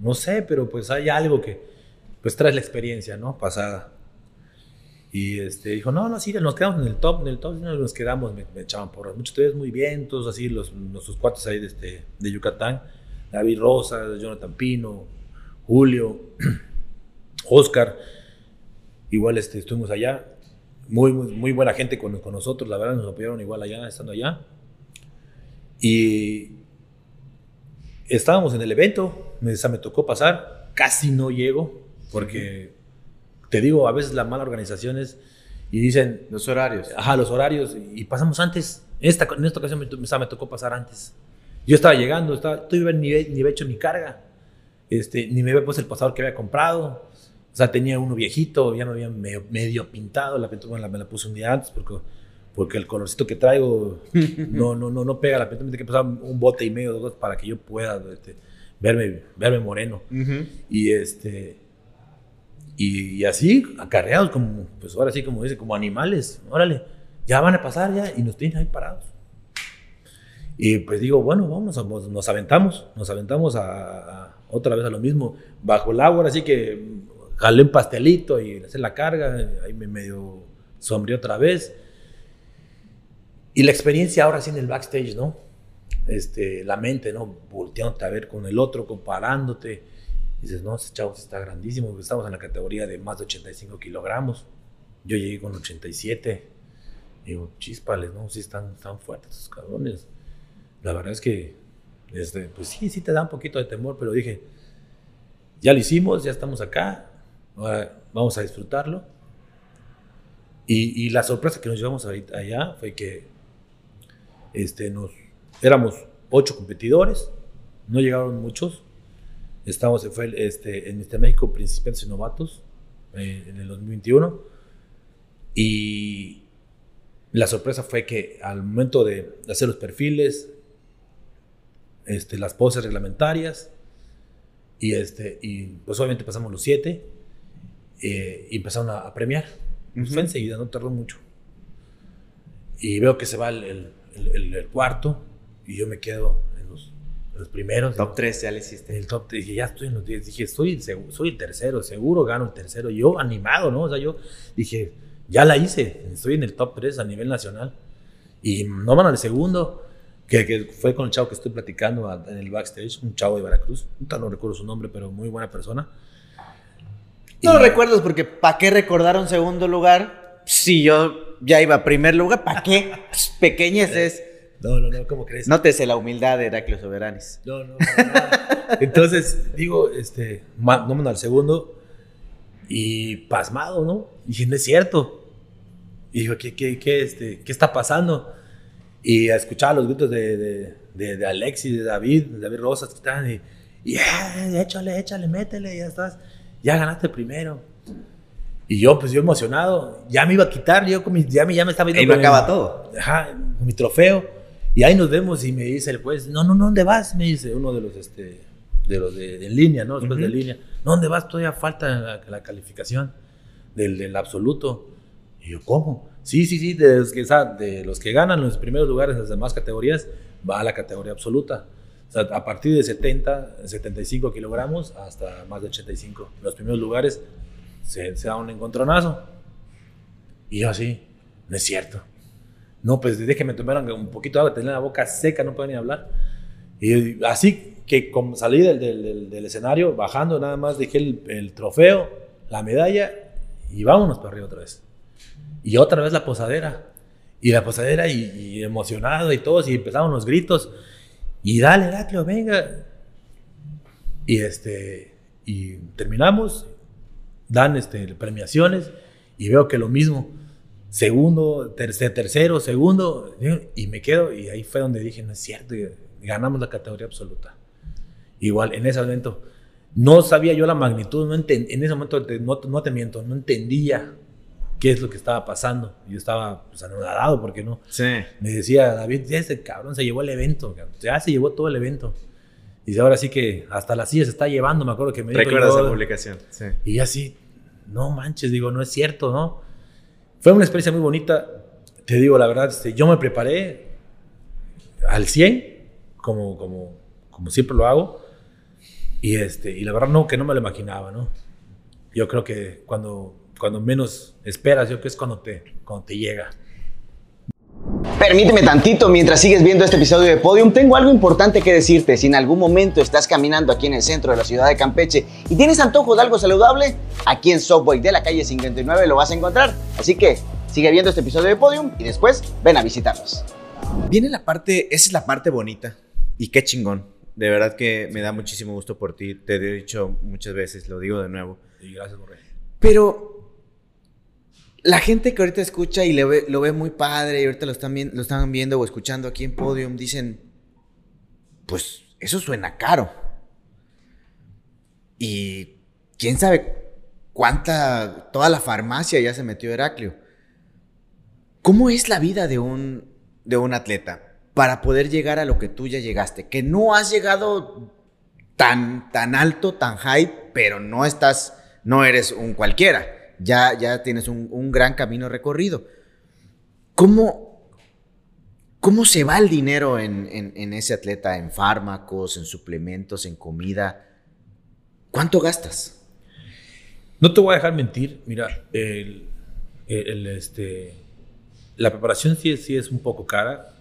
no sé, pero pues hay algo que, pues traes la experiencia, ¿no? Pasada. Y este, dijo, no, no, sí, nos quedamos en el top, en el top nos quedamos, me, echaban porras. Muchos ustedes muy bien, todos así, los, nuestros cuates ahí de, este, de Yucatán, David Rosa, Jonathan Pino, Julio, Oscar, igual este, estuvimos allá, muy, muy, buena gente con, con, nosotros, la verdad nos apoyaron igual allá, estando allá. Y estábamos en el evento, me, me tocó pasar, casi no llego, porque te digo, a veces la mala organización es y dicen... Los horarios. Ajá, los horarios. Y pasamos antes. Esta, en esta ocasión me, me, tocó pasar antes. Yo estaba llegando, estaba, ni, ni había hecho mi carga. Este, ni me había puesto el pasador que había comprado. O sea, tenía uno viejito, ya me había medio, pintado. La pintura me la puse un día antes porque, porque el colorcito que traigo no, no, no, no pega la pintura. Tiene que pasar un bote y medio dos para que yo pueda este, verme, verme moreno. Y este y, así, acarreados, como, pues ahora sí, como dice, como animales. Órale, ya van a pasar ya y nos tienen ahí parados. Y pues digo, bueno, vamos, nos aventamos, nos aventamos a, otra vez a lo mismo, bajo el agua, así que jalé un pastelito y hacer la carga, ahí me medio sombrío otra vez. Y la experiencia ahora sí en el backstage, ¿no? Este, la mente, ¿no? Volteándote a ver con el otro, comparándote. Dices, no, ese chavo está grandísimo. Estamos en la categoría de más de 85 kilogramos. Yo llegué con 87. digo, chispales, ¿no? Sí están, están fuertes esos cabrones. La verdad es que, este, pues sí, sí te da un poquito de temor, pero dije, ya lo hicimos, ya estamos acá, vamos a disfrutarlo. Y, la sorpresa que nos llevamos ahorita allá fue que este, nos, éramos ocho competidores, no llegaron muchos. Estamos, fue este, en este México Principiantes y Novatos eh, en el 2021. Y la sorpresa fue que al momento de hacer los perfiles, este, las poses reglamentarias, y, este, y pues obviamente pasamos los siete eh, y empezaron a, premiar. Fue enseguida, no tardó mucho. Y veo que se va el, el, cuarto y yo me quedo los, primeros. Top 3 ya le hiciste. El top dije, ya estoy en los 10. Dije, soy, soy el tercero, seguro gano el tercero. Yo animado, ¿no? O sea, yo dije, ya la hice, estoy en el top 3 a nivel nacional. Y no van al segundo que, fue con el chavo que estoy platicando en el backstage, un chavo de Veracruz, no recuerdo su nombre, pero muy buena persona. No lo recuerdas porque ¿para qué recordar un segundo lugar? Si yo ya iba a primer lugar, ¿para qué? Pues, pequeñez es. No, no, no, ¿cómo crees? Nótese la humildad de Heraclio Soberanis. No, no, nada. Entonces, digo, este, no me al segundo y pasmado, ¿no? Y dije, no es cierto. Y digo, ¿qué, qué, qué, este, ¿qué está pasando? y escuchaba los gritos de, de, de, Alexis, de David, de David Rosas que estaban y, y échale, échale, métele, ya estás, ya ganaste primero. Y yo, pues yo emocionado, ya me iba a quitar, yo ya, me, ya me estaba viendo. Y me acaba todo. Ajá, mi trofeo. Y ahí nos vemos y me dice el juez, no, no, no, ¿dónde vas? Me dice uno de los, este, de los de, línea, ¿no? Después de línea. ¿No, ¿Dónde vas? Todavía falta la, la calificación del, del absoluto. Y yo, ¿cómo? Sí, sí, sí, de los, que, de los que ganan los primeros lugares en las demás categorías, va a la categoría absoluta. O sea, a partir de 70, 75 kilogramos hasta más de 85. Los primeros lugares se, se da un encontronazo. Y yo así, no es cierto. No, pues desde que me un poquito de agua, tenía la boca seca, no podía ni hablar. Y así que como salí del, del, del, escenario, bajando, nada más dejé el, el, trofeo, la medalla y vámonos para arriba otra vez. Y otra vez la posadera. Y la posadera y, emocionado y todos, y empezaron los gritos. Y dale, Heraclio, venga. Y este, y terminamos, dan este, premiaciones, y veo que lo mismo. Segundo, tercer, tercero, segundo, y me quedo, y ahí fue donde dije, no es cierto, ganamos la categoría absoluta. Igual, en ese momento, no sabía yo la magnitud, no en ese momento no, no te miento, no entendía qué es lo que estaba pasando. Yo estaba pues, anonadado porque no. Sí. Me decía David, ese cabrón se llevó el evento, ya se llevó todo el evento. Y ahora sí que hasta la silla se está llevando, me acuerdo que me dijo. Recuerda esa publicación. Sí. Y así, no manches, digo, no es cierto, ¿no? Fue una experiencia muy bonita. Te digo, la verdad, este, yo me preparé al 100, como, como, como siempre lo hago. Y, este, y la verdad, no, que no me lo imaginaba, ¿no? Yo creo que cuando cuando menos esperas, yo que es cuando te, cuando te llega. Permíteme tantito, mientras sigues viendo este episodio de Podium, tengo algo importante que decirte. Si en algún momento estás caminando aquí en el centro de la ciudad de Campeche y tienes antojo de algo saludable, aquí en Subway de la calle 59 lo vas a encontrar. Así que sigue viendo este episodio de Podium y después ven a visitarnos. Viene la parte, esa es la parte bonita y qué chingón. De verdad que me da muchísimo gusto por ti. Te he dicho muchas veces, lo digo de nuevo. Y gracias, Borre. Pero la gente que ahorita escucha y lo ve muy padre y ahorita lo están, viendo o escuchando aquí en Podium, dicen, pues eso suena caro. Y quién sabe cuánta, toda la farmacia ya se metió Heraclio. ¿Cómo es la vida de un, de un atleta para poder llegar a lo que tú ya llegaste? Que no has llegado tan, tan alto, tan high, pero no estás, no eres un cualquiera ya, ya tienes un, gran camino recorrido. ¿Cómo, ¿Cómo se va el dinero en, ese atleta? ¿En fármacos, en suplementos, en comida? ¿Cuánto gastas? No te voy a dejar mentir. Mira, el, este, La preparación sí es, sí es un poco cara.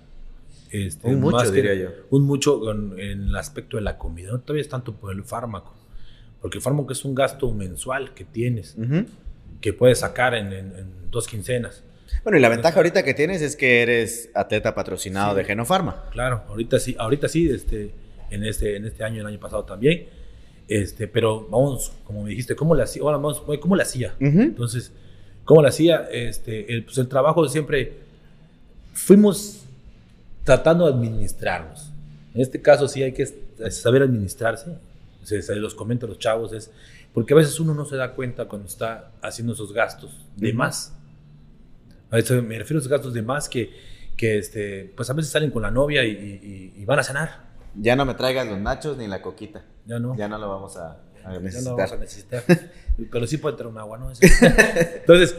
Este, Un mucho, que- diría yo. Un mucho en el aspecto de la comida. No todavía es tanto por el fármaco. Porque el fármaco es un gasto mensual que tienes, Ujú. Que puedes sacar en, en- en dos quincenas. Bueno, y la ventaja ahorita que tienes es que eres atleta patrocinado Sí. de Genofarma. Claro, ahorita sí, ahorita sí, este, en este, en este año, el año pasado también. Este, pero vamos, como me dijiste, ¿cómo le hacía? Ahora vamos, ¿cómo le hacía? Ujú. Entonces, ¿cómo lo hacía? Este, el, pues el trabajo siempre fuimos tratando de administrarnos. En este caso sí hay que saber administrarse. Se, se los comento a los chavos, es porque a veces uno no se da cuenta cuando está haciendo esos gastos de más. A eso me refiero a esos gastos de más que, que este, pues a veces salen con la novia y, y- y van a cenar. Ya no me traigas los nachos ni la coquita. Ya no. Ya no lo vamos a, a Ya necesitar. no vamos a necesitar. Pero sí puede entrar un agua, ¿no? Entonces,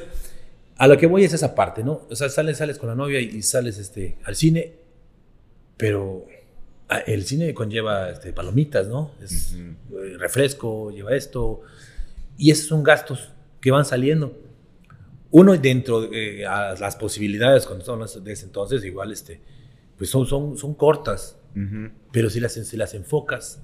a lo que voy es esa parte, ¿no? O sea, sales, sales con la novia y, y sales este, al cine, pero el cine conlleva este, palomitas, ¿no? Es eh, refresco, lleva esto. Y esos son gastos que van saliendo. Uno dentro de eh, a las posibilidades cuando son de ese entonces, igual, este, pues son, son, son cortas. Pero si las, si las enfocas,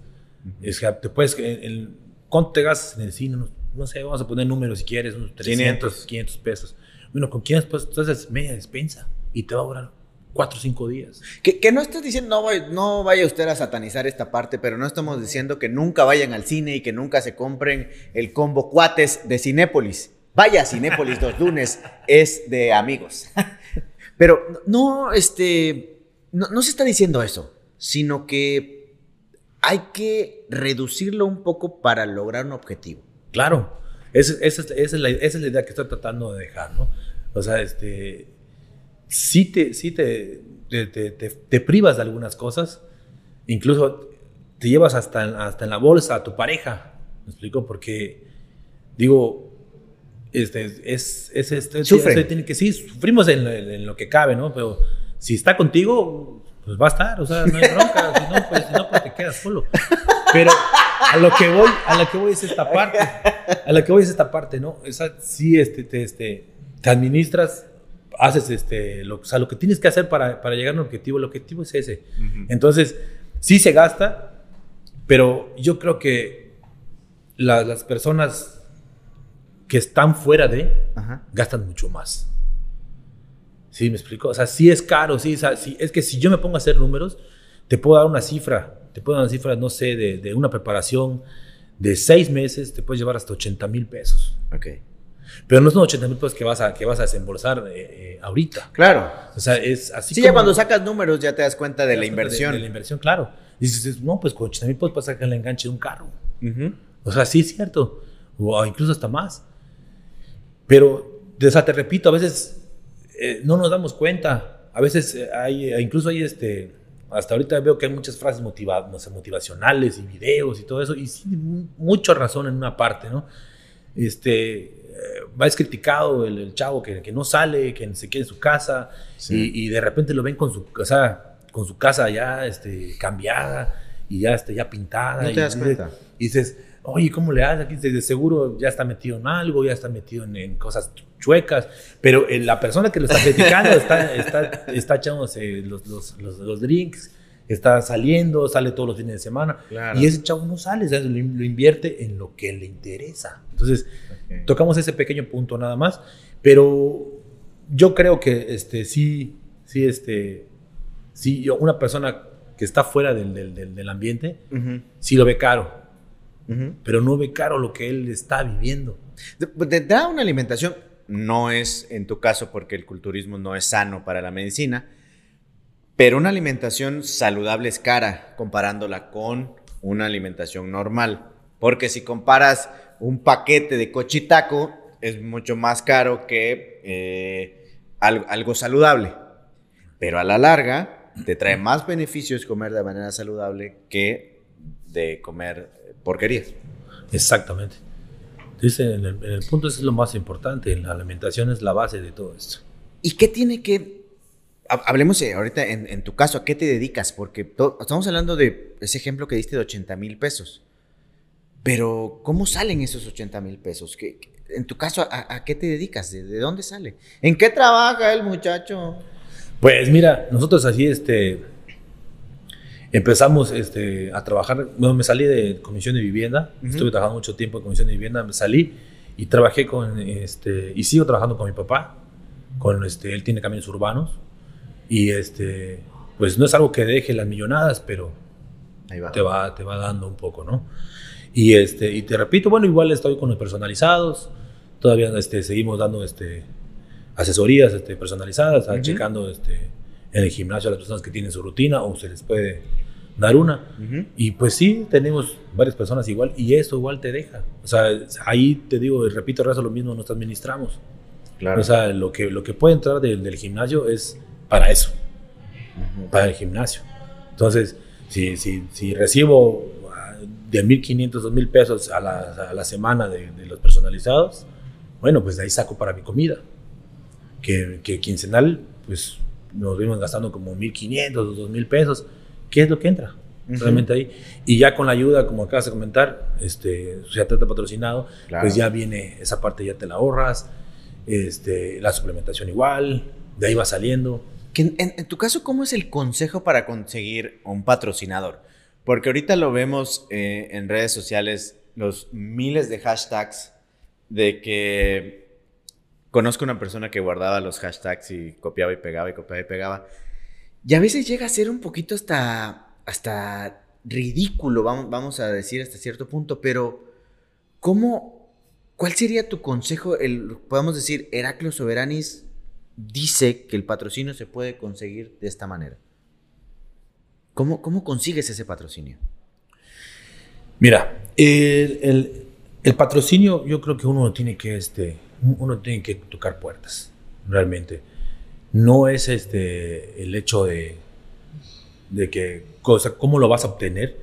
es que te puedes. en- en- ¿Cuánto te gastas en el cine? No, no sé, vamos a poner números si quieres, unos 300, 500, 500. pesos. Bueno, con 500 pesos haces media despensa y te va a durar 4 o 5 días. Que, que no estás diciendo, no, vaya- no vaya usted a satanizar esta parte, pero no estamos diciendo que nunca vayan al cine y que nunca se compren el combo cuates de Cinépolis. Vaya Cinépolis los lunes, es de amigos. Pero no, este, no, no se está diciendo eso, sino que hay que reducirlo un poco para lograr un objetivo. Claro, esa, esa es- esa es la, esa es la idea que estoy tratando de dejar, ¿no? O sea, este, sí te, sí te, te, te- te- privas de algunas cosas, incluso te llevas hasta, hasta en la bolsa a tu pareja, ¿me explico? Porque, digo, este, es, es, este, Sufren. tiene que, sí, sufrimos en, en- en lo que cabe, ¿no? Pero si está contigo, pues va a estar, o sea, no hay bronca, si no, pues, si no, pues te quedas solo. Pero a lo que voy, a lo que voy es esta parte, a lo que voy es esta parte, ¿no? Esa, sí, este, te, este, te administras, haces este, lo, o sea, lo que tienes que hacer para, para llegar a un objetivo, el objetivo es ese. Entonces, sí se gasta, pero yo creo que la- las personas que están fuera de, Ajá. gastan mucho más. ¿Sí me explico? O sea, sí es caro, sí, o sea, sí, es que si yo me pongo a hacer números, te puedo dar una cifra, te puedo dar una cifra, no sé, de, de una preparación de seis meses, te puedes llevar hasta 80 mil pesos. Ok. Pero no son 80 mil pesos que vas a, que vas a desembolsar eh, eh, ahorita. Claro. O sea, es así Sí, como- ya cuando sacas números ya te das cuenta de la inversión. De, la inversión, claro. Dices, no, pues con 80 mil pesos para sacar el enganche de un carro. O sea, sí es cierto. O incluso hasta más. Pero, o sea, te repito, a veces eh, no nos damos cuenta. A veces hay, incluso hay este, hasta ahorita veo que hay muchas frases motiva- motivacionales y videos y todo eso. Y sí, mu- mucha razón en una parte, ¿no? Este, eh, va es criticado el, el chavo que, que no sale, que se queda en su casa Sí. y, y de repente lo ven con su, o sea, con su casa ya este, cambiada y ya, este, ya pintada. No y te das dices- cuenta. y dices, oye, ¿cómo le haces? Aquí de seguro ya está metido en algo, ya está metido en, en cosas chuecas, pero eh, la persona que lo está criticando está, está, está echándose los, los, los, los drinks, está saliendo, sale todos los fines de semana, Claro. y ese chavo no sale, ¿sabes? Lo, in- lo invierte en lo que le interesa. Entonces, tocamos ese pequeño punto nada más, pero yo creo que este, sí, sí, este, sí, una persona que está fuera del, del, del- del ambiente, Ujú. sí lo ve caro, pero no ve caro lo que él está viviendo. De- Te da una alimentación, no es en tu caso porque el culturismo no es sano para la medicina, pero una alimentación saludable es cara comparándola con una alimentación normal. Porque si comparas un paquete de cochitaco, es mucho más caro que eh, algo, algo saludable. Pero a la larga, te trae más beneficios comer de manera saludable que de comer porquerías. Exactamente. Dice, en el, en el punto ese es lo más importante, la alimentación es la base de todo esto. ¿Y qué tiene que... ha- Hablemos eh, ahorita en, en tu caso, ¿a qué te dedicas? Porque to- estamos hablando de ese ejemplo que diste de 80 mil pesos. Pero, ¿cómo salen esos 80 mil pesos? ¿Qué, en tu caso, ¿a, qué te dedicas? ¿De, dónde sale? ¿En qué trabaja el muchacho? Pues mira, nosotros así, este, empezamos este, a trabajar, bueno, me salí de Comisión de Vivienda, estuve trabajando mucho tiempo en Comisión de Vivienda, me salí y trabajé con, este, y sigo trabajando con mi papá, con, este, él tiene caminos urbanos, y este, pues no es algo que deje las millonadas, pero Te, va, te va dando un poco, ¿no? Y, este, y te repito, bueno, igual estoy con los personalizados, todavía este, seguimos dando este, asesorías este, personalizadas, checando este, en el gimnasio a las personas que tienen su rutina o se les puede dar una. Y pues sí, tenemos varias personas igual y eso igual te deja. O sea, ahí te digo, y repito, rezo lo mismo, nos administramos. Claro. O sea, lo que, lo que puede entrar del, gimnasio es para eso, para el gimnasio. Entonces, si, si, si recibo ah, de 1.500, 2.000 pesos a la, a la semana de, de, los personalizados, bueno, pues de ahí saco para mi comida. Que, que quincenal, pues nos vimos gastando como 1.500 o 2.000 pesos ¿Qué es lo que entra? Realmente ahí. Y ya con la ayuda, como acabas de comentar, este, te patrocinado, pues ya viene esa parte, ya te la ahorras, este, la suplementación igual, de ahí va saliendo. En, tu caso, ¿cómo es el consejo para conseguir un patrocinador? Porque ahorita lo vemos eh, en redes sociales, los miles de hashtags de que conozco una persona que guardaba los hashtags y copiaba y pegaba y copiaba y pegaba. Y a veces llega a ser un poquito hasta, hasta ridículo, vamos, a decir hasta cierto punto, pero ¿cómo, cuál sería tu consejo? Podemos decir, Heraclio Soberanis dice que el patrocinio se puede conseguir de esta manera. ¿Cómo, cómo consigues ese patrocinio? Mira, el, el, patrocinio yo creo que uno tiene que, este, uno tiene que tocar puertas, realmente no es este, el hecho de, de que, cosa, cómo lo vas a obtener.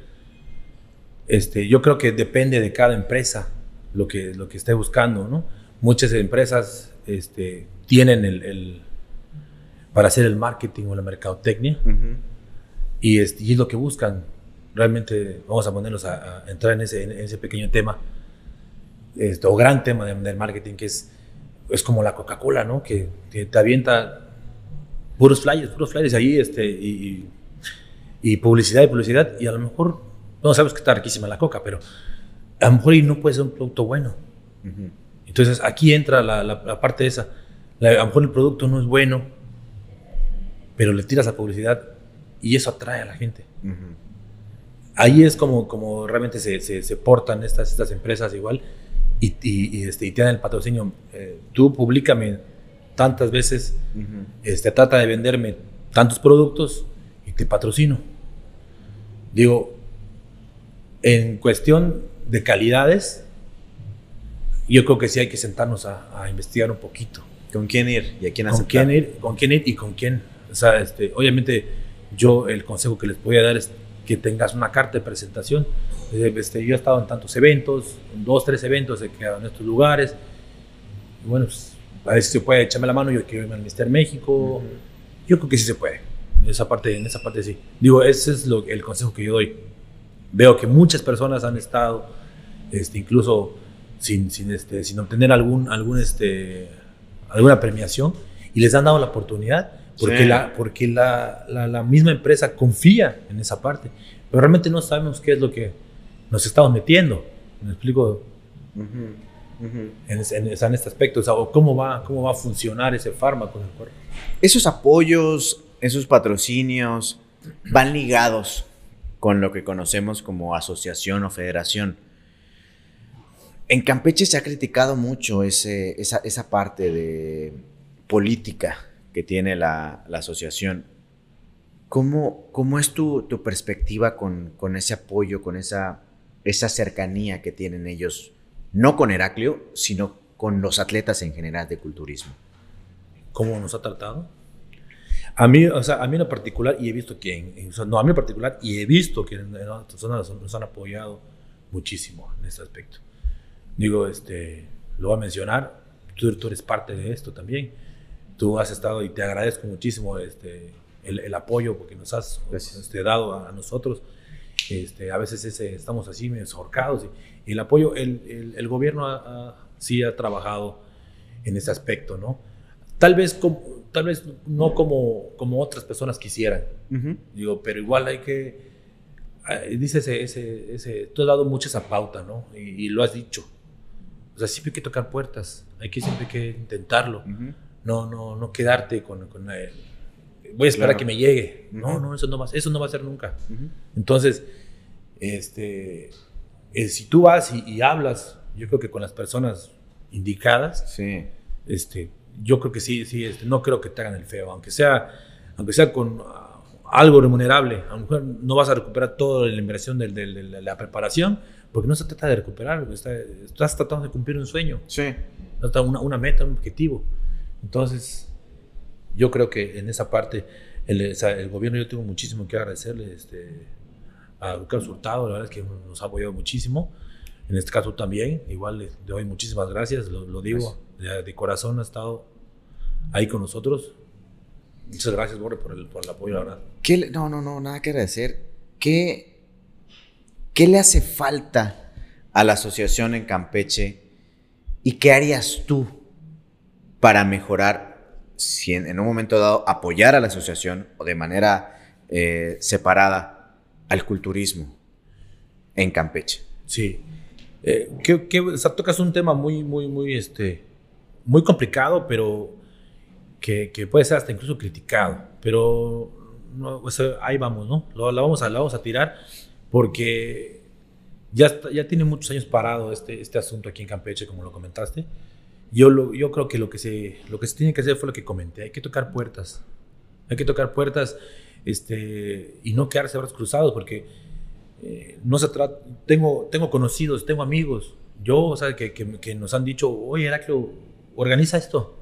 Este, yo creo que depende de cada empresa lo que, lo que esté buscando, ¿no? Muchas empresas este, tienen el, para hacer el marketing o la mercadotecnia y, es, y, es, lo que buscan. Realmente vamos a ponernos a, entrar en ese, en ese, pequeño tema, este, o gran tema del marketing, que es, es como la Coca-Cola, ¿no? Que, que, te avienta puros flyers, puros flyers ahí, este, y, y, publicidad y publicidad, y a lo mejor, no sabemos que está riquísima la coca, pero a lo mejor y no puede ser un producto bueno. Entonces aquí entra la, la, parte esa. a lo mejor el producto no es bueno, pero le tiras a publicidad y eso atrae a la gente. Ahí es como, como realmente se, se, portan estas, estas empresas igual y, y, este, y te dan el patrocinio. Eh, tú públicame tantas veces, este, trata de venderme tantos productos y te patrocino. Digo, en cuestión de calidades, yo creo que sí hay que sentarnos a, investigar un poquito. ¿Con quién ir y a quién ¿Con quién ir? ¿Con quién ir y con quién? O sea, este, obviamente yo el consejo que les voy a dar es que tengas una carta de presentación. Este, yo he estado en tantos eventos, en dos, tres eventos, he quedado en estos lugares. Y bueno, pues, a ver si se puede, echarme la mano, yo quiero irme al Mister México. Yo creo que sí se puede. En esa parte, en esa parte sí. Digo, ese es lo, el consejo que yo doy. Veo que muchas personas han estado, este, incluso sin, sin, este, sin obtener algún, algún, este, alguna premiación, y les han dado la oportunidad porque, la, porque la, la, misma empresa confía en esa parte. Pero realmente no sabemos qué es lo que nos estamos metiendo. ¿Me explico? en, en, este aspecto, o, cómo va, cómo va a funcionar ese fármaco en el cuerpo. Esos apoyos, esos patrocinios van ligados con lo que conocemos como asociación o federación. En Campeche se ha criticado mucho esa, parte de política que tiene la, asociación. ¿Cómo, ¿Cómo, es tu, perspectiva con, ese apoyo, con esa, cercanía que tienen ellos no con Heraclio, sino con los atletas en general de culturismo. ¿Cómo nos ha tratado? A mí, o sea, a mí en particular, y he visto que, no, a mí en particular, y he visto que en, otras personas nos han apoyado muchísimo en este aspecto. Digo, este, lo voy a mencionar, tú, tú eres parte de esto también. Tú has estado y te agradezco muchísimo este, el, apoyo porque nos has este, dado a, nosotros. Este, a veces ese, estamos así medio ahorcados y, el apoyo, el, el, el gobierno ha- ha- sí ha trabajado en ese aspecto, ¿no? Tal vez, como- tal vez no como, como otras personas quisieran, digo, pero igual hay que, ah, dice ese, ese, ese, tú has dado mucho esa pauta, ¿no? Y, y lo has dicho. O sea, siempre hay que tocar puertas, hay que siempre hay que intentarlo, Ujú. no, no, no quedarte con, con el, voy a esperar Claro. a que me llegue. No, Ujú. no, eso no va, eso no va a ser nunca. Ujú. Entonces, este, eh, si tú vas y, y hablas, yo creo que con las personas indicadas, Sí. este, yo creo que sí, sí, este, no creo que te hagan el feo, aunque sea, aunque sea con ah, algo remunerable, a lo mejor no vas a recuperar toda la inversión del- del- de la preparación, porque no se trata de recuperar, está- estás tratando de cumplir un sueño, Sí. una, una meta, un objetivo. Entonces, yo creo que en esa parte, el, o sea, el gobierno, yo tengo muchísimo que agradecerle este, a Carlos Hurtado, la verdad es que nos ha apoyado muchísimo. En este caso también, igual le doy muchísimas gracias, lo, lo digo, de, de corazón ha estado ahí con nosotros. Muchas gracias, Borre, por el, por el apoyo, la verdad. ¿Qué no, no, no, nada que agradecer. ¿Qué, ¿Qué le hace falta a la asociación en Campeche y qué harías tú para mejorar, en, un momento dado, apoyar a la asociación o de manera eh, separada al culturismo en Campeche? Sí. Eh, que, que, o sea, tocas un tema muy, muy, muy, este, muy complicado, pero que, que puede ser hasta incluso criticado. Pero ahí vamos, ¿no? Lo, vamos a, la vamos a tirar porque ya, está- ya tiene muchos años parado este, este asunto aquí en Campeche, como lo comentaste. Yo, lo, yo creo que lo que, se, lo que se tiene que hacer fue lo que comenté. Hay que tocar puertas. Hay que tocar puertas este, y no quedarse brazos cruzados porque eh, no se trata, tengo, tengo conocidos, tengo amigos, yo, o sea, que, que, que nos han dicho, oye, Heraclio, organiza esto.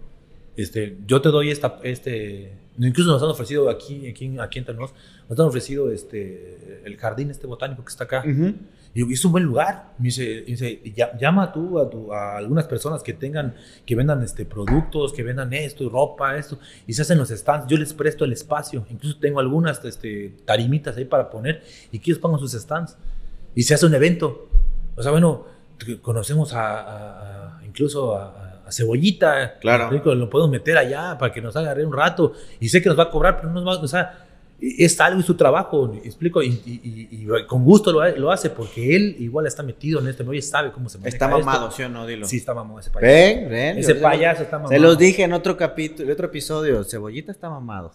Este, yo te doy esta, este, incluso nos han ofrecido aquí, aquí, aquí entre nos, nos han ofrecido este, el jardín este botánico que está acá. Y digo, es un buen lugar. Me dice, me dice, "Ya- llama tú a, tu- a algunas personas que tengan, que vendan este, productos, que vendan esto, ropa, esto, y se hacen los stands. Yo les presto el espacio. Incluso tengo algunas este, tarimitas ahí para poner y que ellos pongan sus stands. Y se hace un evento. O sea, bueno, conocemos a- a- incluso a, a Cebollita. Claro. Rico, Lo podemos meter allá para que nos haga reír un rato. Y sé que nos va a cobrar, pero no nos va, o sea, es algo y su trabajo, explico, y, y- y- y con gusto lo, lo hace porque él igual está metido en esto, ¿no? Y sabe cómo se maneja Está esto. mamado, ¿sí o no? Dilo. Sí, está mamado ese payaso. Ven, ven. Ese payaso está mamado. Se los dije en otro capítulo, otro episodio. Cebollita está mamado.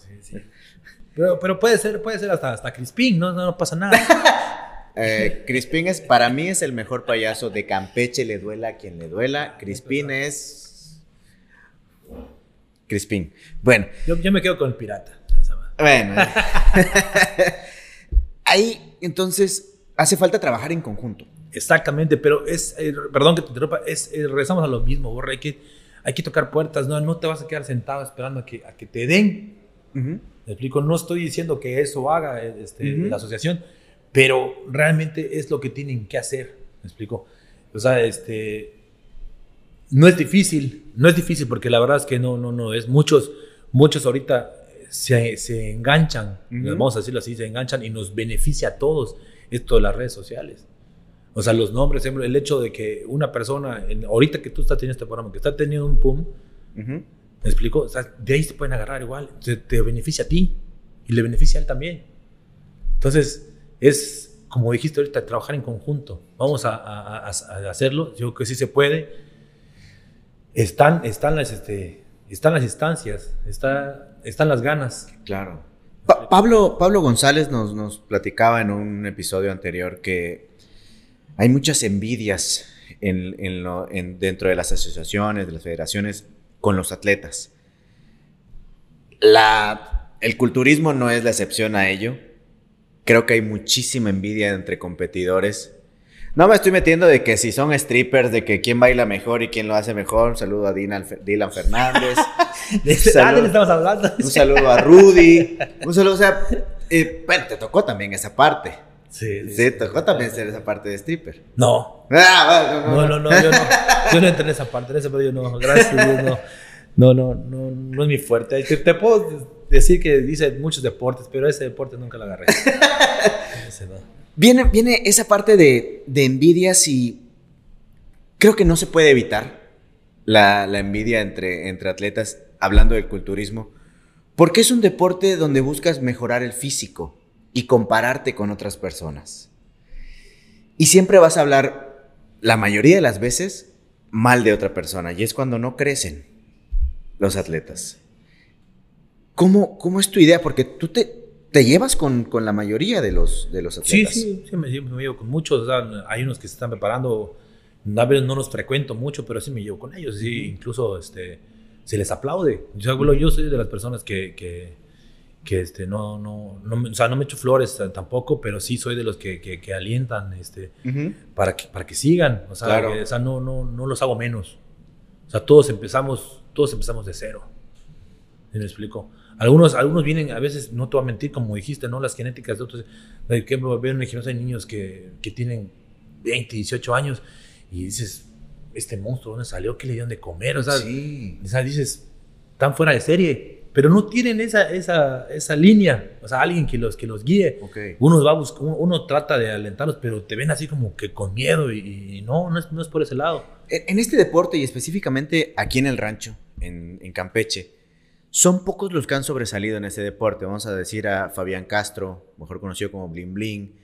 Pero, pero puede ser, puede ser hasta, hasta Crispín, ¿no? No, no pasa nada. Eh, Crispín es, para mí es el mejor payaso de Campeche, le duela a quien le duela. Crispín es... Crispín. Bueno, Yo, yo me quedo con el pirata. bueno. Ahí, entonces, hace falta trabajar en conjunto. Exactamente, pero es, eh, perdón que te interrumpa, es, eh, regresamos a lo mismo, Borre, hay que, hay que tocar puertas, no, no te vas a quedar sentado esperando a que, a que te den. Me explico, no estoy diciendo que eso haga eh, este, Ujú. la asociación, pero realmente es lo que tienen que hacer. Me explico. O sea, este, no es difícil, no es difícil porque la verdad es que no, no, no es. Muchos, muchos ahorita se, se enganchan, vamos a decirlo así, se enganchan y nos beneficia a todos esto de las redes sociales. O sea, los nombres, el hecho de que una persona, en- ahorita que tú estás teniendo este programa, que está teniendo un pum, Ujú. ¿Me explico? O sea, de ahí se pueden agarrar igual. Te, te beneficia a ti y le beneficia a él también. Entonces, es, como dijiste ahorita, trabajar en conjunto. Vamos a, hacerlo. Yo creo que sí se puede. Están, están, las, este, están las instancias, está, están las ganas. Claro. Pa- Pablo, Pablo González nos, platicaba en un episodio anterior que hay muchas envidias en- dentro de las asociaciones, de las federaciones, con los atletas. La, el culturismo no es la excepción a ello. Creo que hay muchísima envidia entre competidores. No me estoy metiendo de que si son strippers, de que quién baila mejor y quién lo hace mejor. Un saludo a Dylan, Dylan Fernández. De ah, de él estamos hablando. Un saludo a Rudy. Un saludo, o sea, eh, bueno, te tocó también esa parte. Sí, Sí, te tocó también ser esa parte de stripper. No, Ah, bueno, no, no, no, yo no, yo no entré en esa parte, en esa parte yo no, gracias Dios, no, no, no, no, no es mi fuerte. Te, te puedo decir que dice muchos deportes, pero ese deporte nunca lo agarré. Ese no. Viene, viene esa parte de, de envidias y creo que no se puede evitar la, la envidia entre, entre atletas, hablando del culturismo, porque es un deporte donde buscas mejorar el físico y compararte con otras personas. Y siempre vas a hablar, la mayoría de las veces, mal de otra persona, y es cuando no crecen los atletas. ¿Cómo, cómo es tu idea? Porque tú te, te llevas con, con, la mayoría de los, de los atletas. Sí, sí, sí me, me, llevo con muchos. O sea, hay unos que se están preparando, a veces no los frecuento mucho, pero sí me llevo con ellos. Sí, incluso este, se les aplaude. Yo, yo soy de las personas que, que, que este, no, no, no, o sea, no me echo flores tampoco, pero sí soy de los que, que, que alientan este, uh -huh. para, que, para que sigan. O sea, claro. o sea no, no, no los hago menos. O sea, todos empezamos, todos empezamos de cero. ¿Sí me explico? Algunos, algunos vienen, a veces, no te voy a mentir, como dijiste, ¿no? Las genéticas de otros. Por ejemplo, veo en el hay niños que, que tienen 20, 18 años y dices, este monstruo, ¿dónde salió? ¿Qué le dieron de comer? O sea, sí. o sea dices, están fuera de serie, pero no tienen esa, esa, esa línea, o sea, alguien que los, que los guíe. Okay. Uno, va a buscar, uno, uno, trata de alentarlos, pero te ven así como que con miedo y, y no, no es, no es, por ese lado. En este deporte y específicamente aquí en el rancho, en, en Campeche, son pocos los que han sobresalido en este deporte. Vamos a decir a Fabián Castro, mejor conocido como Bling Bling.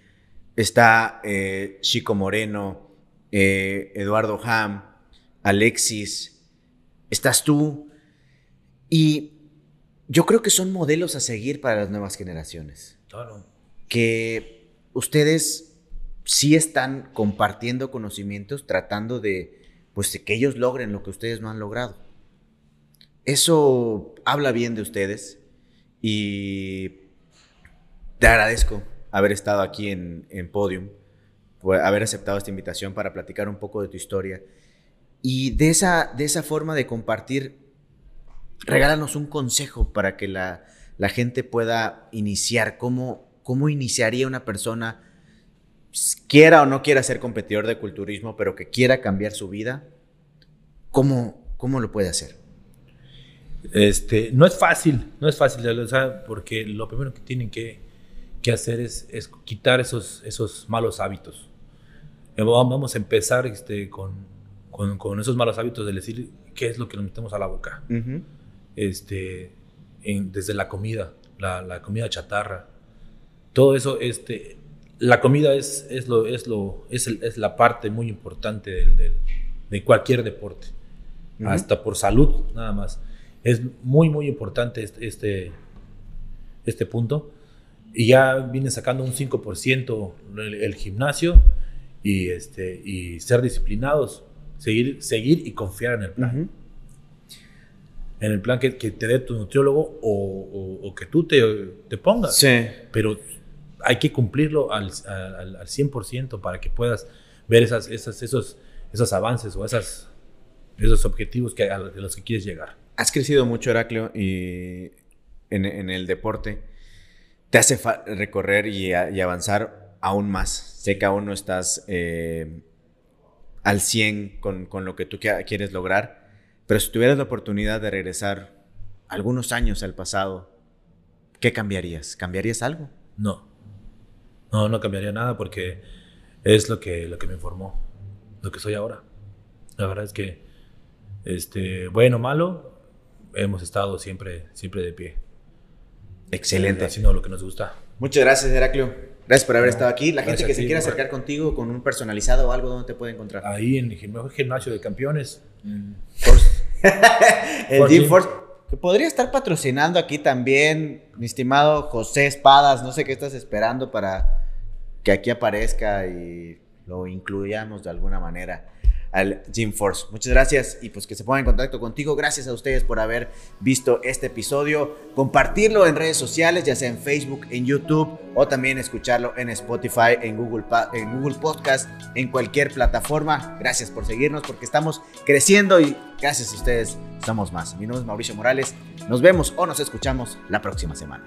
Está eh, Chico Moreno, eh, Eduardo Ham, Alexis. Estás tú. Y yo creo que son modelos a seguir para las nuevas generaciones. Claro. Que ustedes sí están compartiendo conocimientos, tratando de, pues, de que ellos logren lo que ustedes no han logrado. Eso habla bien de ustedes y te agradezco haber estado aquí en, en Podium, haber aceptado esta invitación para platicar un poco de tu historia. Y de esa, de esa forma de compartir, regálanos un consejo para que la, la gente pueda iniciar, cómo, cómo iniciaría una persona, quiera o no quiera ser competidor de culturismo, pero que quiera cambiar su vida, ¿cómo, cómo lo puede hacer? Este, no es fácil, no es fácil, o sea, porque lo primero que tienen que, que hacer es, es, quitar esos, esos malos hábitos. Vamos a empezar este, con, con, con, esos malos hábitos de decir qué es lo que nos metemos a la boca. Uh -huh. este, en, desde la comida, la, la, comida chatarra, todo eso, este, la comida es, es, lo, es, lo, es, el, es la parte muy importante del, del, de cualquier deporte, uh -huh. hasta por salud, nada más es muy, muy importante este, este, este punto. Y ya viene sacando un 5% el, el, gimnasio y, este, y ser disciplinados, seguir, seguir y confiar en el plan. Uh -huh. En el plan que, que, te dé tu nutriólogo o, o, o que tú te, te, pongas. Sí. Pero hay que cumplirlo al, al, al 100% para que puedas ver esas, esas, esos, esos avances o esas, esos objetivos que, a los que quieres llegar has crecido mucho, Heraclio, y en, el deporte te hace recorrer y, avanzar aún más. Sé que aún no estás eh, al 100 con, lo que tú quieres lograr, pero si tuvieras la oportunidad de regresar algunos años al pasado, ¿qué cambiarías? ¿Cambiarías algo? No, no, no cambiaría nada porque es lo que, lo que me formó, lo que soy ahora. La verdad es que, este, bueno, malo, hemos estado siempre, siempre de pie. Excelente. Haciendo lo que nos gusta. Muchas gracias, Heraclio. Gracias por haber no, estado aquí. La gente que se quiera acercar contigo con un personalizado o algo, ¿dónde te puede encontrar? Ahí en el gimnasio de campeones. Force. el Force Force. Que podría estar patrocinando aquí también, mi estimado José Espadas. No sé qué estás esperando para que aquí aparezca y lo incluyamos de alguna manera al Gym Force. Muchas gracias y pues que se pongan en contacto contigo. Gracias a ustedes por haber visto este episodio. Compartirlo en redes sociales, ya sea en Facebook, en YouTube o también escucharlo en Spotify, en Google, en Google Podcast, en cualquier plataforma. Gracias por seguirnos porque estamos creciendo y gracias a ustedes somos más. Mi nombre es Mauricio Morales. Nos vemos o nos escuchamos la próxima semana.